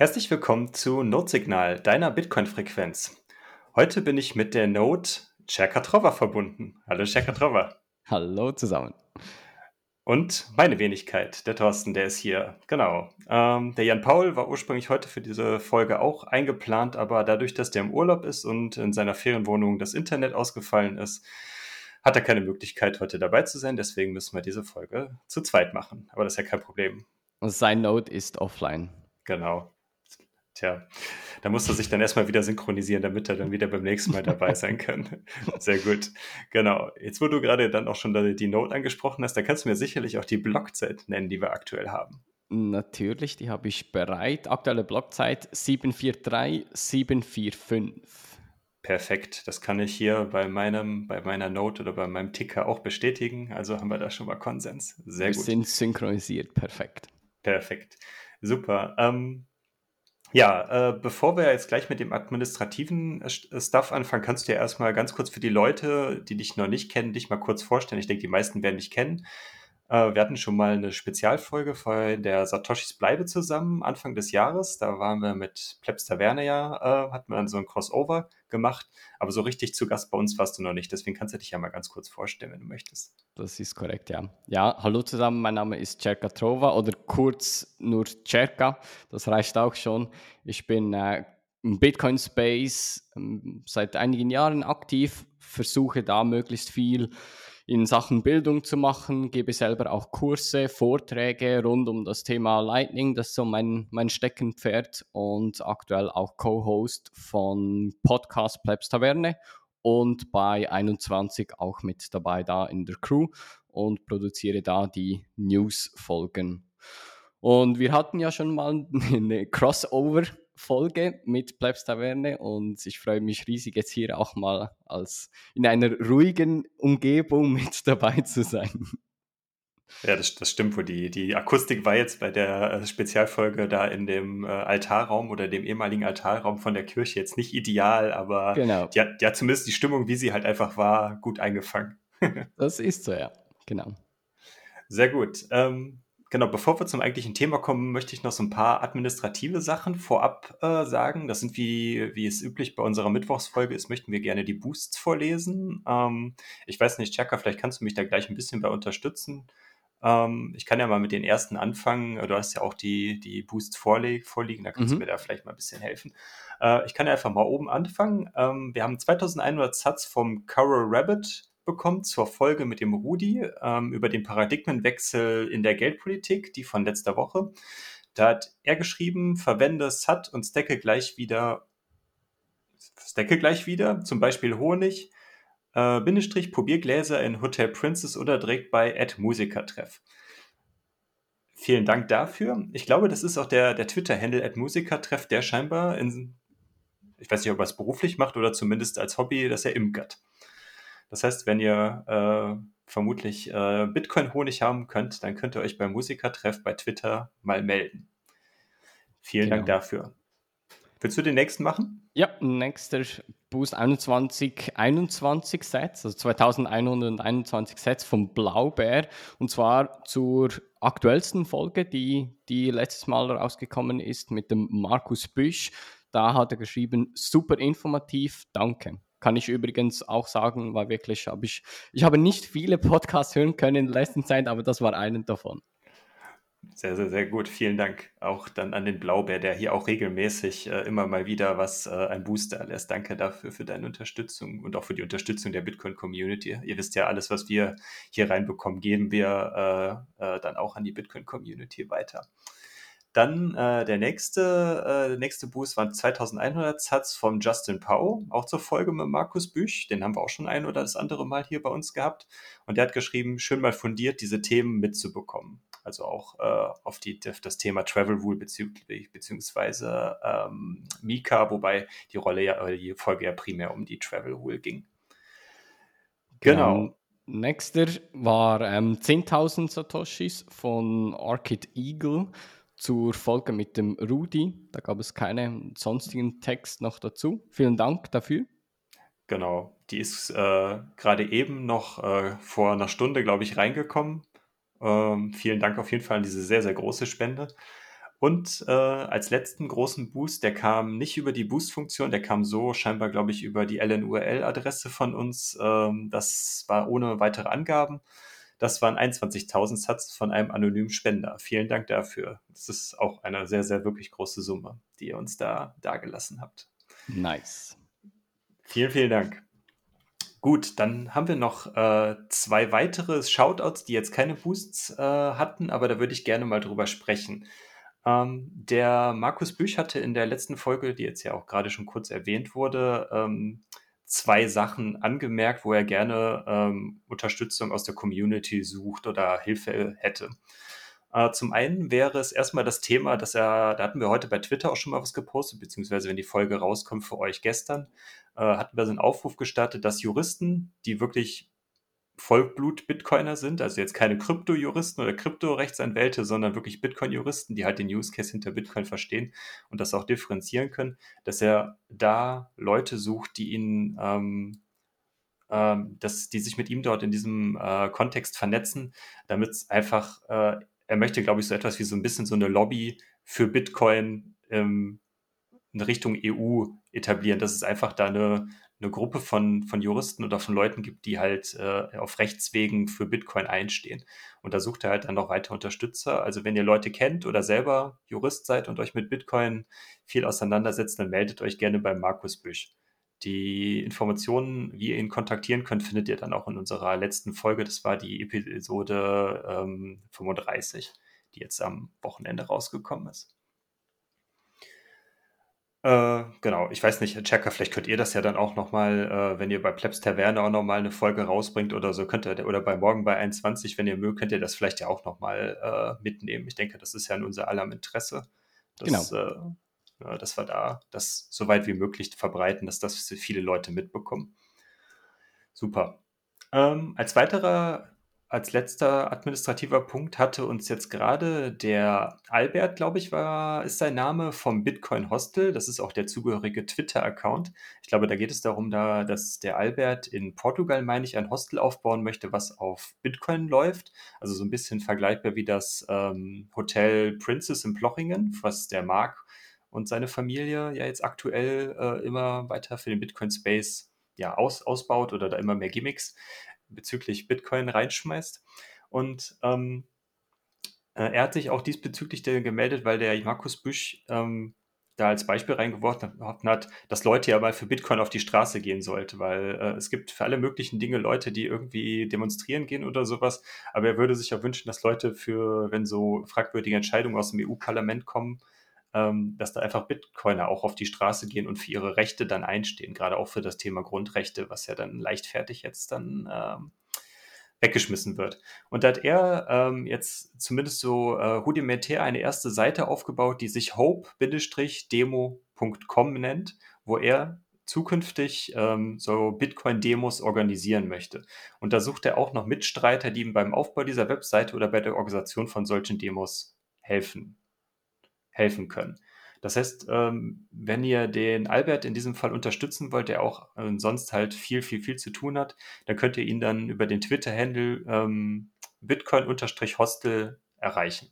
Herzlich willkommen zu Node-Signal, deiner Bitcoin-Frequenz. Heute bin ich mit der Node Cherkatrova verbunden. Hallo Cherkatrova. Hallo zusammen. Und meine Wenigkeit, der Thorsten, der ist hier. Genau. Ähm, der Jan Paul war ursprünglich heute für diese Folge auch eingeplant, aber dadurch, dass der im Urlaub ist und in seiner Ferienwohnung das Internet ausgefallen ist, hat er keine Möglichkeit, heute dabei zu sein. Deswegen müssen wir diese Folge zu zweit machen. Aber das ist ja kein Problem. Und sein Node ist offline. Genau. Tja, da muss er sich dann erstmal wieder synchronisieren, damit er dann wieder beim nächsten Mal dabei sein kann. Sehr gut. Genau. Jetzt, wo du gerade dann auch schon die Note angesprochen hast, da kannst du mir sicherlich auch die Blockzeit nennen, die wir aktuell haben. Natürlich, die habe ich bereit. Aktuelle Blockzeit 743 745. Perfekt. Das kann ich hier bei meinem, bei meiner Note oder bei meinem Ticker auch bestätigen. Also haben wir da schon mal Konsens. Sehr wir gut. Wir sind synchronisiert. Perfekt. Perfekt. Super. Ähm, ja, äh, bevor wir jetzt gleich mit dem administrativen äh, Stuff anfangen, kannst du ja erstmal ganz kurz für die Leute, die dich noch nicht kennen, dich mal kurz vorstellen. Ich denke, die meisten werden dich kennen. Äh, wir hatten schon mal eine Spezialfolge von der Satoshis Bleibe zusammen, Anfang des Jahres. Da waren wir mit Plebs Taverne ja, äh, hatten wir dann so ein Crossover gemacht. Aber so richtig zu Gast bei uns warst du noch nicht. Deswegen kannst du dich ja mal ganz kurz vorstellen, wenn du möchtest. Das ist korrekt, ja. Ja, hallo zusammen, mein Name ist Cerka Trova oder kurz nur Cerka. Das reicht auch schon. Ich bin äh, im Bitcoin-Space ähm, seit einigen Jahren aktiv, versuche da möglichst viel in Sachen Bildung zu machen, gebe selber auch Kurse, Vorträge rund um das Thema Lightning, das ist so mein, mein Steckenpferd und aktuell auch Co-Host von Podcast Plebs Taverne und bei 21 auch mit dabei da in der Crew und produziere da die News-Folgen. Und wir hatten ja schon mal eine Crossover Folge mit Plebs Taverne und ich freue mich riesig, jetzt hier auch mal als in einer ruhigen Umgebung mit dabei zu sein. Ja, das, das stimmt wohl. Die, die Akustik war jetzt bei der äh, Spezialfolge da in dem äh, Altarraum oder dem ehemaligen Altarraum von der Kirche jetzt nicht ideal, aber genau. die, hat, die hat zumindest die Stimmung, wie sie halt einfach war, gut eingefangen. das ist so, ja. Genau. Sehr gut. Ähm, Genau, bevor wir zum eigentlichen Thema kommen, möchte ich noch so ein paar administrative Sachen vorab äh, sagen. Das sind wie, wie es üblich bei unserer Mittwochsfolge ist, möchten wir gerne die Boosts vorlesen. Ähm, ich weiß nicht, Chaka, vielleicht kannst du mich da gleich ein bisschen bei unterstützen. Ähm, ich kann ja mal mit den ersten anfangen. Du hast ja auch die, die Boosts vorliegen, da kannst mhm. du mir da vielleicht mal ein bisschen helfen. Äh, ich kann ja einfach mal oben anfangen. Ähm, wir haben 2100 Satz vom Coral Rabbit bekommen zur Folge mit dem Rudi ähm, über den Paradigmenwechsel in der Geldpolitik, die von letzter Woche. Da hat er geschrieben, verwende SAT und Stacke gleich wieder, Stacke gleich wieder, zum Beispiel Honig, äh, Bindestrich, Probiergläser in Hotel Princess oder direkt bei Ad Musikertreff. Vielen Dank dafür. Ich glaube, das ist auch der, der Twitter-Handle Ad Musikertreff, der scheinbar in, ich weiß nicht, ob er es beruflich macht oder zumindest als Hobby, dass er imkert. Das heißt, wenn ihr äh, vermutlich äh, Bitcoin-Honig haben könnt, dann könnt ihr euch beim Musikertreff bei Twitter mal melden. Vielen genau. Dank dafür. Willst du den nächsten machen? Ja, nächster Boost 21, 21 Sets, also 2121 Sets vom Blaubeer und zwar zur aktuellsten Folge, die, die letztes Mal rausgekommen ist mit dem Markus Büsch. Da hat er geschrieben, super informativ, danke. Kann ich übrigens auch sagen, war wirklich, habe ich, ich habe nicht viele Podcasts hören können in der letzten Zeit, aber das war einen davon. Sehr, sehr, sehr gut. Vielen Dank auch dann an den Blaubeer, der hier auch regelmäßig äh, immer mal wieder was äh, ein Booster lässt. Danke dafür für deine Unterstützung und auch für die Unterstützung der Bitcoin-Community. Ihr wisst ja, alles, was wir hier reinbekommen, geben wir äh, äh dann auch an die Bitcoin-Community weiter. Dann äh, der nächste, äh, nächste Boost waren 2100 Satz vom Justin Pau, auch zur Folge mit Markus Büch. Den haben wir auch schon ein oder das andere Mal hier bei uns gehabt. Und der hat geschrieben, schön mal fundiert diese Themen mitzubekommen. Also auch äh, auf, die, das Thema Travel Rule bezüglich, beziehungsweise ähm, Mika, wobei die Rolle ja, die Folge ja primär um die Travel Rule ging. Genau. genau. Nächster war ähm, 10.000 Satoshis von Orchid Eagle zur Folge mit dem Rudi. Da gab es keinen sonstigen Text noch dazu. Vielen Dank dafür. Genau, die ist äh, gerade eben noch äh, vor einer Stunde, glaube ich, reingekommen. Ähm, vielen Dank auf jeden Fall an diese sehr, sehr große Spende. Und äh, als letzten großen Boost, der kam nicht über die Boost-Funktion, der kam so scheinbar, glaube ich, über die LNURL-Adresse von uns. Ähm, das war ohne weitere Angaben. Das waren 21.000 Satz von einem anonymen Spender. Vielen Dank dafür. Das ist auch eine sehr, sehr wirklich große Summe, die ihr uns da dagelassen habt. Nice. Vielen, vielen Dank. Gut, dann haben wir noch äh, zwei weitere Shoutouts, die jetzt keine Boosts äh, hatten, aber da würde ich gerne mal drüber sprechen. Ähm, der Markus Büch hatte in der letzten Folge, die jetzt ja auch gerade schon kurz erwähnt wurde, ähm, zwei Sachen angemerkt, wo er gerne ähm, Unterstützung aus der Community sucht oder Hilfe hätte. Äh, zum einen wäre es erstmal das Thema, dass er, da hatten wir heute bei Twitter auch schon mal was gepostet, beziehungsweise wenn die Folge rauskommt für euch gestern, äh, hatten wir so einen Aufruf gestartet, dass Juristen, die wirklich Vollblut-Bitcoiner sind, also jetzt keine Krypto-Juristen oder Krypto-Rechtsanwälte, sondern wirklich Bitcoin-Juristen, die halt den Use Case hinter Bitcoin verstehen und das auch differenzieren können, dass er da Leute sucht, die ihn, ähm, ähm, dass die sich mit ihm dort in diesem äh, Kontext vernetzen, damit es einfach, äh, er möchte, glaube ich, so etwas wie so ein bisschen so eine Lobby für Bitcoin ähm, in Richtung EU etablieren, dass es einfach da eine, eine Gruppe von, von Juristen oder von Leuten gibt, die halt äh, auf Rechtswegen für Bitcoin einstehen. Und da sucht er halt dann noch weitere Unterstützer. Also wenn ihr Leute kennt oder selber Jurist seid und euch mit Bitcoin viel auseinandersetzt, dann meldet euch gerne bei Markus Büsch. Die Informationen, wie ihr ihn kontaktieren könnt, findet ihr dann auch in unserer letzten Folge. Das war die Episode ähm, 35, die jetzt am Wochenende rausgekommen ist. Äh, genau, ich weiß nicht, Checker, vielleicht könnt ihr das ja dann auch nochmal, äh, wenn ihr bei Plebs Taverne auch nochmal eine Folge rausbringt oder so, könnt ihr, oder bei Morgen bei 21, wenn ihr mögt, könnt ihr das vielleicht ja auch nochmal äh, mitnehmen. Ich denke, das ist ja in unser aller Interesse, dass, genau. äh, dass wir da das so weit wie möglich verbreiten, dass das viele Leute mitbekommen. Super. Ähm, als weiterer als letzter administrativer Punkt hatte uns jetzt gerade der Albert, glaube ich, war, ist sein Name vom Bitcoin Hostel. Das ist auch der zugehörige Twitter-Account. Ich glaube, da geht es darum, da, dass der Albert in Portugal, meine ich, ein Hostel aufbauen möchte, was auf Bitcoin läuft. Also so ein bisschen vergleichbar wie das ähm, Hotel Princess in Plochingen, was der Marc und seine Familie ja jetzt aktuell äh, immer weiter für den Bitcoin Space ja, aus, ausbaut oder da immer mehr Gimmicks bezüglich Bitcoin reinschmeißt. Und ähm, äh, er hat sich auch diesbezüglich gemeldet, weil der Markus Büsch ähm, da als Beispiel reingeworfen hat, dass Leute ja mal für Bitcoin auf die Straße gehen sollten, weil äh, es gibt für alle möglichen Dinge Leute, die irgendwie demonstrieren gehen oder sowas, aber er würde sich ja wünschen, dass Leute für, wenn so fragwürdige Entscheidungen aus dem EU-Parlament kommen, ähm, dass da einfach Bitcoiner auch auf die Straße gehen und für ihre Rechte dann einstehen, gerade auch für das Thema Grundrechte, was ja dann leichtfertig jetzt dann ähm, weggeschmissen wird. Und da hat er ähm, jetzt zumindest so äh, rudimentär eine erste Seite aufgebaut, die sich hope-demo.com nennt, wo er zukünftig ähm, so Bitcoin-Demos organisieren möchte. Und da sucht er auch noch Mitstreiter, die ihm beim Aufbau dieser Webseite oder bei der Organisation von solchen Demos helfen helfen können. Das heißt, ähm, wenn ihr den Albert in diesem Fall unterstützen wollt, der auch äh, sonst halt viel, viel, viel zu tun hat, dann könnt ihr ihn dann über den Twitter-Handle ähm, bitcoin-hostel erreichen.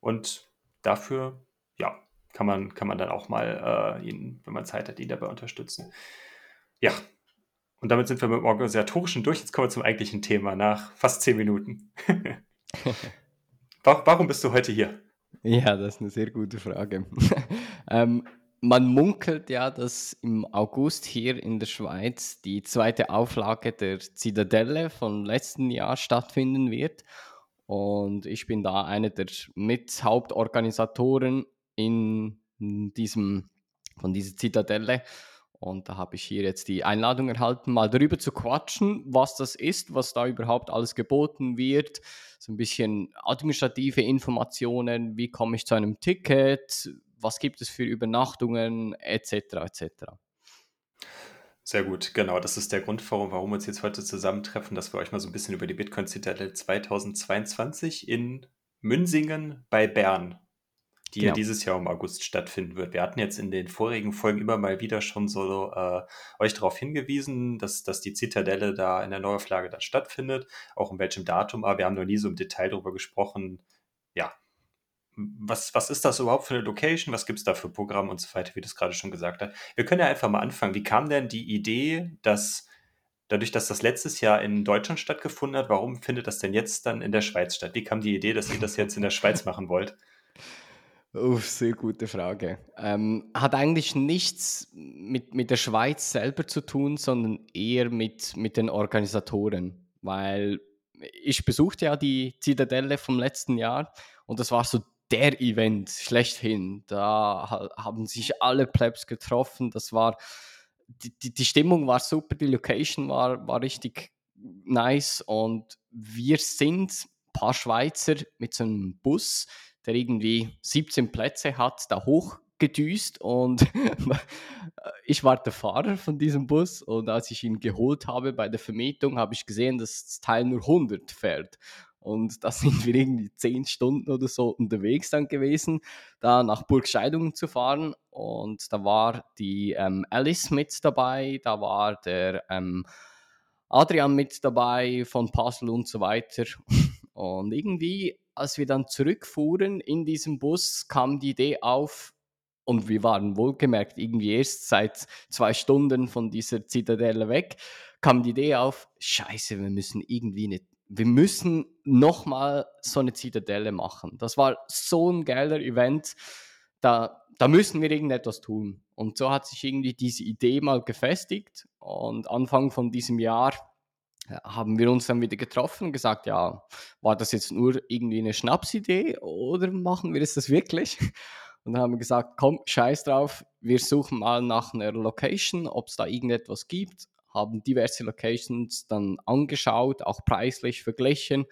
Und dafür, ja, kann man, kann man dann auch mal äh, ihn, wenn man Zeit hat, ihn dabei unterstützen. Ja, und damit sind wir mit dem Organisatorischen durch. Jetzt kommen wir zum eigentlichen Thema nach fast zehn Minuten. Warum bist du heute hier? Ja, das ist eine sehr gute Frage. ähm, man munkelt ja, dass im August hier in der Schweiz die zweite Auflage der Zitadelle vom letzten Jahr stattfinden wird. Und ich bin da einer der Mithauptorganisatoren in diesem, von dieser Zitadelle. Und da habe ich hier jetzt die Einladung erhalten, mal darüber zu quatschen, was das ist, was da überhaupt alles geboten wird. So ein bisschen administrative Informationen, wie komme ich zu einem Ticket, was gibt es für Übernachtungen, etc. etc. Sehr gut, genau. Das ist der Grund, warum, wir uns jetzt heute zusammentreffen, dass wir euch mal so ein bisschen über die Bitcoin Zitadelle 2022 in Münsingen bei Bern die genau. ja dieses Jahr im August stattfinden wird. Wir hatten jetzt in den vorigen Folgen immer mal wieder schon so äh, euch darauf hingewiesen, dass, dass die Zitadelle da in der Neuauflage dann stattfindet, auch in welchem Datum, aber wir haben noch nie so im Detail darüber gesprochen, ja, was, was ist das überhaupt für eine Location? Was gibt es da für Programme und so weiter, wie du es gerade schon gesagt hast? Wir können ja einfach mal anfangen. Wie kam denn die Idee, dass dadurch, dass das letztes Jahr in Deutschland stattgefunden hat, warum findet das denn jetzt dann in der Schweiz statt? Wie kam die Idee, dass ihr das jetzt in der Schweiz machen wollt? Oh, sehr gute Frage. Ähm, hat eigentlich nichts mit, mit der Schweiz selber zu tun, sondern eher mit, mit den Organisatoren, weil ich besuchte ja die Zitadelle vom letzten Jahr und das war so der Event schlechthin. Da haben sich alle Plebs getroffen. Das war die, die, die Stimmung war super, die Location war, war richtig nice und wir sind ein paar Schweizer mit so einem Bus, der irgendwie 17 Plätze hat, da hochgedüst und ich war der Fahrer von diesem Bus und als ich ihn geholt habe bei der Vermietung, habe ich gesehen, dass das Teil nur 100 fährt. Und da sind wir irgendwie zehn Stunden oder so unterwegs dann gewesen, da nach Burg Scheidungen zu fahren. Und da war die ähm, Alice mit dabei, da war der ähm, Adrian mit dabei von Puzzle und so weiter. Und irgendwie, als wir dann zurückfuhren in diesem Bus, kam die Idee auf, und wir waren wohlgemerkt irgendwie erst seit zwei Stunden von dieser Zitadelle weg, kam die Idee auf, scheiße, wir müssen irgendwie eine wir müssen nochmal so eine Zitadelle machen. Das war so ein geiler Event. Da, da müssen wir irgendetwas tun. Und so hat sich irgendwie diese Idee mal gefestigt. Und Anfang von diesem Jahr haben wir uns dann wieder getroffen und gesagt, ja, war das jetzt nur irgendwie eine Schnapsidee oder machen wir das wirklich? Und dann haben wir gesagt, komm, scheiß drauf, wir suchen mal nach einer Location, ob es da irgendetwas gibt haben diverse Locations dann angeschaut, auch preislich verglichen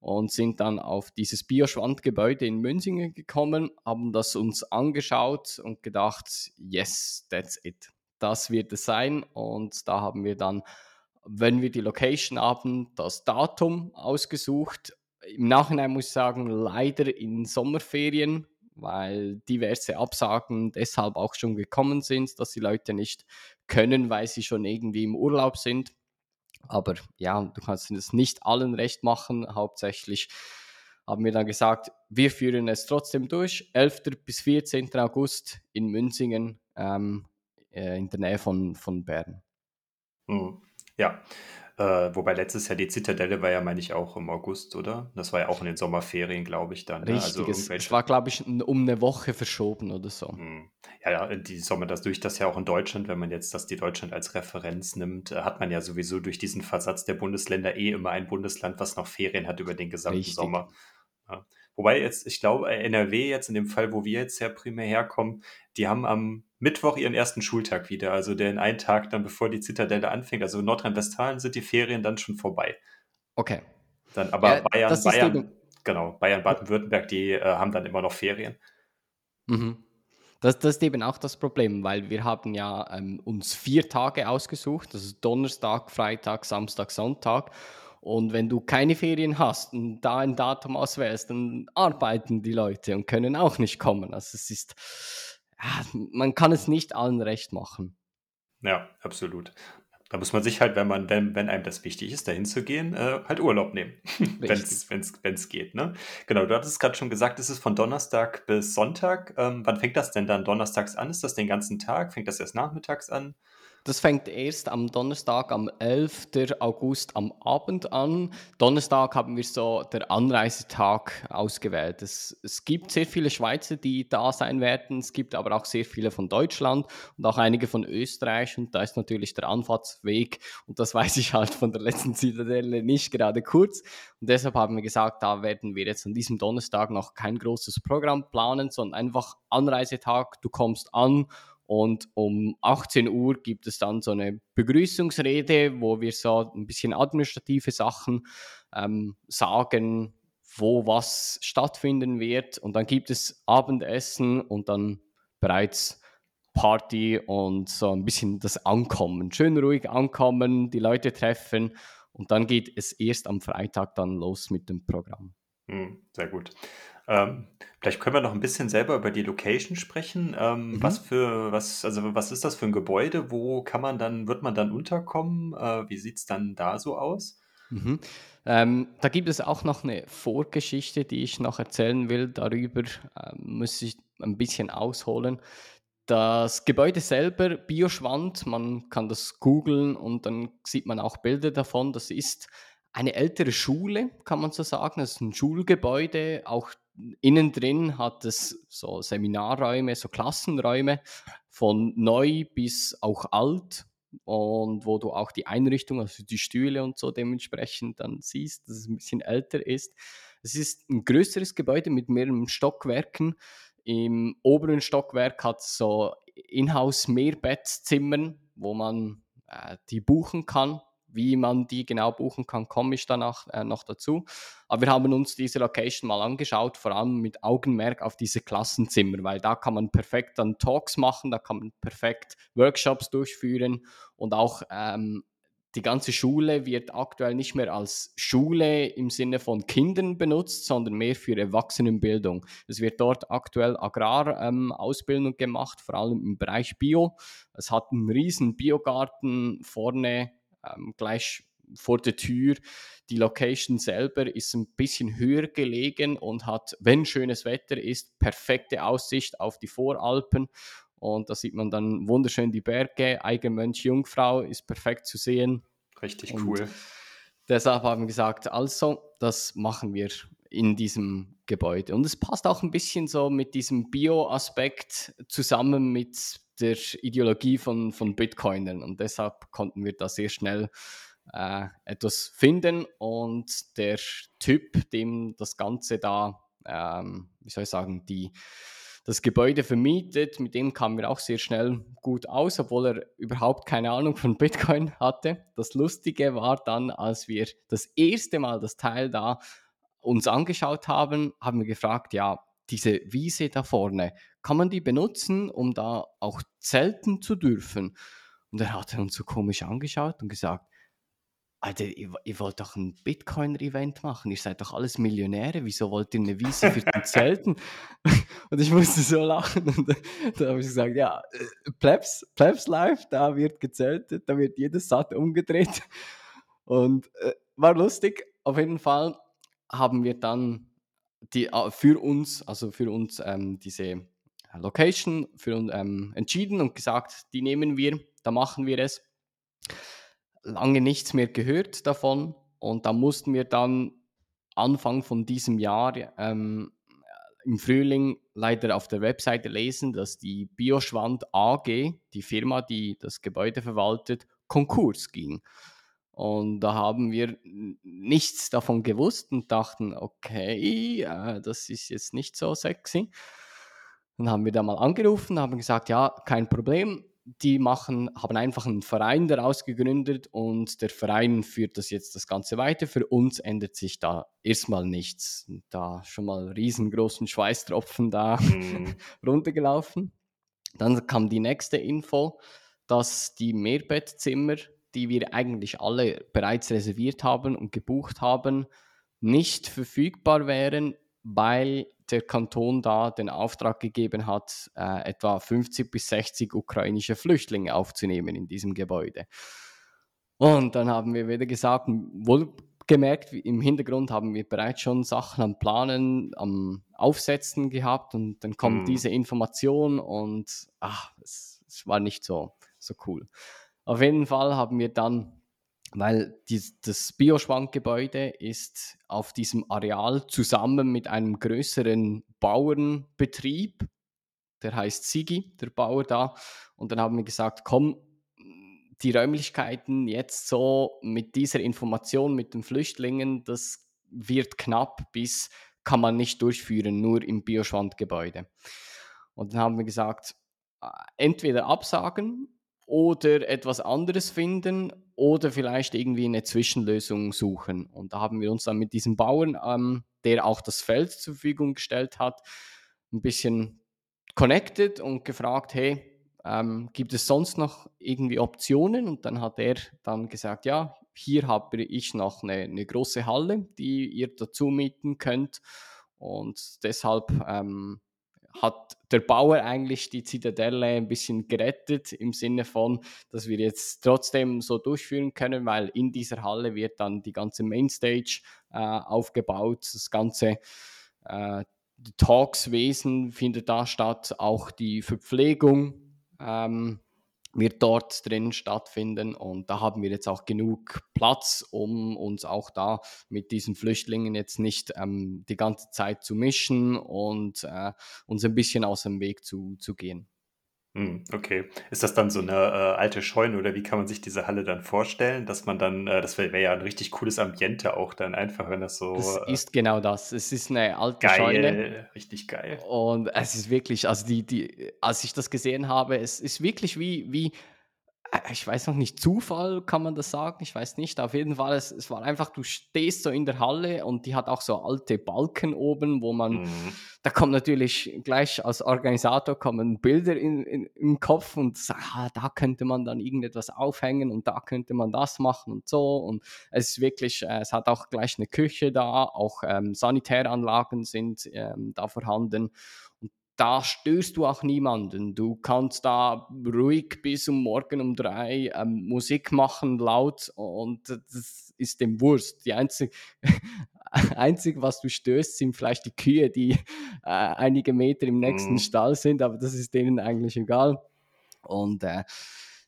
und sind dann auf dieses Bioschwand-Gebäude in Münzingen gekommen, haben das uns angeschaut und gedacht, yes, that's it. Das wird es sein. Und da haben wir dann, wenn wir die Location haben, das Datum ausgesucht. Im Nachhinein muss ich sagen, leider in Sommerferien, weil diverse Absagen deshalb auch schon gekommen sind, dass die Leute nicht können, weil sie schon irgendwie im Urlaub sind. Aber ja, du kannst es nicht allen recht machen. Hauptsächlich haben wir dann gesagt, wir führen es trotzdem durch. 11. bis 14. August in Münzingen ähm, äh, in der Nähe von, von Bern. Hm. Ja, äh, wobei letztes Jahr die Zitadelle war ja, meine ich, auch im August, oder? Das war ja auch in den Sommerferien, glaube ich, dann. Ne? Also Richtig, also es war, glaube ich, um eine Woche verschoben oder so. Hm. Ja, die Sommer, das durch das ja auch in Deutschland, wenn man jetzt das die Deutschland als Referenz nimmt, äh, hat man ja sowieso durch diesen Versatz der Bundesländer eh immer ein Bundesland, was noch Ferien hat über den gesamten Richtig. Sommer. Ja. Wobei jetzt, ich glaube, NRW jetzt in dem Fall, wo wir jetzt ja primär herkommen, die haben am Mittwoch ihren ersten Schultag wieder, also den einen Tag dann, bevor die Zitadelle anfängt. Also in Nordrhein-Westfalen sind die Ferien dann schon vorbei. Okay. Dann aber ja, Bayern, Bayern, genau, Bayern, Baden-Württemberg, die äh, haben dann immer noch Ferien. Mhm. Das, das, ist eben auch das Problem, weil wir haben ja ähm, uns vier Tage ausgesucht, das ist Donnerstag, Freitag, Samstag, Sonntag. Und wenn du keine Ferien hast und da ein Datum auswählst, dann arbeiten die Leute und können auch nicht kommen. Also es ist, man kann es nicht allen recht machen. Ja, absolut. Da muss man sich halt, wenn man, wenn, wenn einem das wichtig ist, dahin zu gehen, äh, halt Urlaub nehmen, wenn es geht. Ne? Genau, du hattest gerade schon gesagt, es ist von Donnerstag bis Sonntag. Ähm, wann fängt das denn dann donnerstags an? Ist das den ganzen Tag? Fängt das erst nachmittags an? Das fängt erst am Donnerstag, am 11. August am Abend an. Donnerstag haben wir so der Anreisetag ausgewählt. Es, es gibt sehr viele Schweizer, die da sein werden. Es gibt aber auch sehr viele von Deutschland und auch einige von Österreich. Und da ist natürlich der Anfahrtsweg, und das weiß ich halt von der letzten Zitadelle, nicht gerade kurz. Und deshalb haben wir gesagt, da werden wir jetzt an diesem Donnerstag noch kein großes Programm planen, sondern einfach Anreisetag. Du kommst an und um 18 Uhr gibt es dann so eine Begrüßungsrede, wo wir so ein bisschen administrative Sachen ähm, sagen, wo was stattfinden wird. Und dann gibt es Abendessen und dann bereits Party und so ein bisschen das Ankommen. Schön ruhig ankommen, die Leute treffen und dann geht es erst am Freitag dann los mit dem Programm. Hm, sehr gut. Ähm, vielleicht können wir noch ein bisschen selber über die Location sprechen. Ähm, Mhm. was für, was, also was ist das für ein Gebäude? Wo kann man dann, wird man dann unterkommen? Äh, wie sieht es dann da so aus? Mhm. Ähm, da gibt es auch noch eine Vorgeschichte, die ich noch erzählen will. Darüber ähm, muss ich ein bisschen ausholen. Das Gebäude selber, Bioschwand, man kann das googeln und dann sieht man auch Bilder davon. Das ist eine ältere Schule, kann man so sagen. Das ist ein Schulgebäude. Auch innen drin hat es so Seminarräume, so Klassenräume von neu bis auch alt und wo du auch die Einrichtung, also die Stühle und so dementsprechend dann siehst, dass es ein bisschen älter ist. Es ist ein größeres Gebäude mit mehreren Stockwerken. Im oberen Stockwerk hat es so Inhouse-Mehrbettzimmern, wo man äh, die buchen kann. Wie man die genau buchen kann, komme ich danach äh, noch dazu. Aber wir haben uns diese Location mal angeschaut, vor allem mit Augenmerk auf diese Klassenzimmer, weil da kann man perfekt dann Talks machen, da kann man perfekt Workshops durchführen und auch ähm, die ganze Schule wird aktuell nicht mehr als Schule im Sinne von Kindern benutzt, sondern mehr für Erwachsenenbildung. Es wird dort aktuell Agrarausbildung ähm, gemacht, vor allem im Bereich Bio. Es hat einen riesen Biogarten vorne ähm, gleich vor der Tür. Die Location selber ist ein bisschen höher gelegen und hat, wenn schönes Wetter ist, perfekte Aussicht auf die Voralpen. Und da sieht man dann wunderschön die Berge. Eigenmönch Jungfrau ist perfekt zu sehen. Richtig und cool. Deshalb haben wir gesagt, also, das machen wir in diesem Gebäude. Und es passt auch ein bisschen so mit diesem Bio-Aspekt zusammen mit der Ideologie von, von Bitcoinern. Und deshalb konnten wir da sehr schnell äh, etwas finden. Und der Typ, dem das Ganze da, ähm, wie soll ich sagen, die, das Gebäude vermietet, mit dem kamen wir auch sehr schnell gut aus, obwohl er überhaupt keine Ahnung von Bitcoin hatte. Das Lustige war dann, als wir das erste Mal das Teil da uns angeschaut haben, haben wir gefragt, ja, diese Wiese da vorne, kann man die benutzen, um da auch zelten zu dürfen? Und er hat uns so komisch angeschaut und gesagt, Alter, ihr, ihr wollt doch ein Bitcoin-Event machen, ihr seid doch alles Millionäre, wieso wollt ihr eine Wiese für den Zelten? und ich musste so lachen und da habe ich gesagt, ja, äh, Plebs, Plebs Live, da wird gezeltet, da wird jedes Satt umgedreht und äh, war lustig. Auf jeden Fall haben wir dann die, äh, für uns, also für uns ähm, diese äh, Location für ähm, entschieden und gesagt, die nehmen wir, da machen wir es. Lange nichts mehr gehört davon und da mussten wir dann Anfang von diesem Jahr ähm, im Frühling leider auf der Webseite lesen, dass die Bioschwand AG, die Firma, die das Gebäude verwaltet, Konkurs ging. Und da haben wir nichts davon gewusst und dachten, okay, äh, das ist jetzt nicht so sexy. Dann haben wir da mal angerufen, haben gesagt, ja, kein Problem. Die machen, haben einfach einen Verein daraus gegründet und der Verein führt das jetzt das Ganze weiter. Für uns ändert sich da erstmal nichts. Da schon mal riesengroßen Schweißtropfen da mhm. runtergelaufen. Dann kam die nächste Info, dass die Mehrbettzimmer die wir eigentlich alle bereits reserviert haben und gebucht haben, nicht verfügbar wären, weil der Kanton da den Auftrag gegeben hat, äh, etwa 50 bis 60 ukrainische Flüchtlinge aufzunehmen in diesem Gebäude. Und dann haben wir wieder gesagt, wohlgemerkt, im Hintergrund haben wir bereits schon Sachen am Planen, am Aufsetzen gehabt und dann kommt mm. diese Information und ach, es, es war nicht so, so cool. Auf jeden Fall haben wir dann, weil die, das Bioschwankgebäude ist auf diesem Areal zusammen mit einem größeren Bauernbetrieb, der heißt Sigi, der Bauer da. Und dann haben wir gesagt, komm, die Räumlichkeiten jetzt so mit dieser Information mit den Flüchtlingen, das wird knapp bis kann man nicht durchführen, nur im Bioschwandgebäude. Und dann haben wir gesagt, äh, entweder absagen oder etwas anderes finden oder vielleicht irgendwie eine Zwischenlösung suchen. Und da haben wir uns dann mit diesem Bauern, ähm, der auch das Feld zur Verfügung gestellt hat, ein bisschen connected und gefragt, hey, ähm, gibt es sonst noch irgendwie Optionen? Und dann hat er dann gesagt, ja, hier habe ich noch eine, eine große Halle, die ihr dazu mieten könnt. Und deshalb ähm, hat der Bauer eigentlich die Zitadelle ein bisschen gerettet im Sinne von, dass wir jetzt trotzdem so durchführen können, weil in dieser Halle wird dann die ganze Mainstage äh, aufgebaut, das ganze äh, Talkswesen findet da statt, auch die Verpflegung. Ähm, wird dort drin stattfinden. Und da haben wir jetzt auch genug Platz, um uns auch da mit diesen Flüchtlingen jetzt nicht ähm, die ganze Zeit zu mischen und äh, uns ein bisschen aus dem Weg zu, zu gehen. Hm, okay. Ist das dann so eine äh, alte Scheune oder wie kann man sich diese Halle dann vorstellen, dass man dann, äh, das wäre wär ja ein richtig cooles Ambiente auch dann einfach, wenn das so. Das äh, ist genau das. Es ist eine alte geil, Scheune. richtig geil. Und es ist wirklich, also die, die, als ich das gesehen habe, es ist wirklich wie, wie ich weiß noch nicht, Zufall kann man das sagen, ich weiß nicht. Auf jeden Fall, es, es war einfach, du stehst so in der Halle und die hat auch so alte Balken oben, wo man, mhm. da kommt natürlich gleich als Organisator kommen Bilder in, in, im Kopf und ah, da könnte man dann irgendetwas aufhängen und da könnte man das machen und so. Und es ist wirklich, äh, es hat auch gleich eine Küche da, auch ähm, Sanitäranlagen sind ähm, da vorhanden da stößt du auch niemanden. Du kannst da ruhig bis um morgen um drei ähm, Musik machen, laut, und das ist dem Wurst. Die einzige, einzig, was du stößt, sind vielleicht die Kühe, die äh, einige Meter im nächsten mhm. Stall sind, aber das ist denen eigentlich egal. Und äh,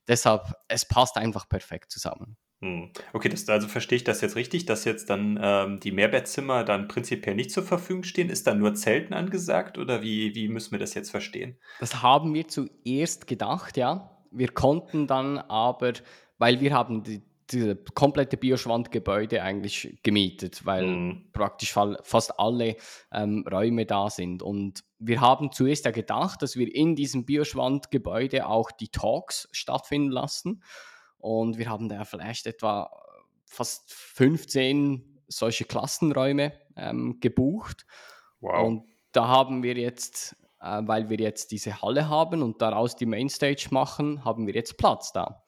deshalb, es passt einfach perfekt zusammen. Hm. Okay, das, also verstehe ich das jetzt richtig, dass jetzt dann ähm, die Mehrbettzimmer dann prinzipiell nicht zur Verfügung stehen? Ist dann nur Zelten angesagt oder wie, wie müssen wir das jetzt verstehen? Das haben wir zuerst gedacht, ja. Wir konnten dann aber, weil wir haben die, die komplette Bioschwandgebäude eigentlich gemietet, weil mhm. praktisch fast alle ähm, Räume da sind. Und wir haben zuerst ja gedacht, dass wir in diesem Bioschwandgebäude auch die Talks stattfinden lassen. Und wir haben da vielleicht etwa fast 15 solche Klassenräume ähm, gebucht. Wow. Und da haben wir jetzt, äh, weil wir jetzt diese Halle haben und daraus die Mainstage machen, haben wir jetzt Platz da.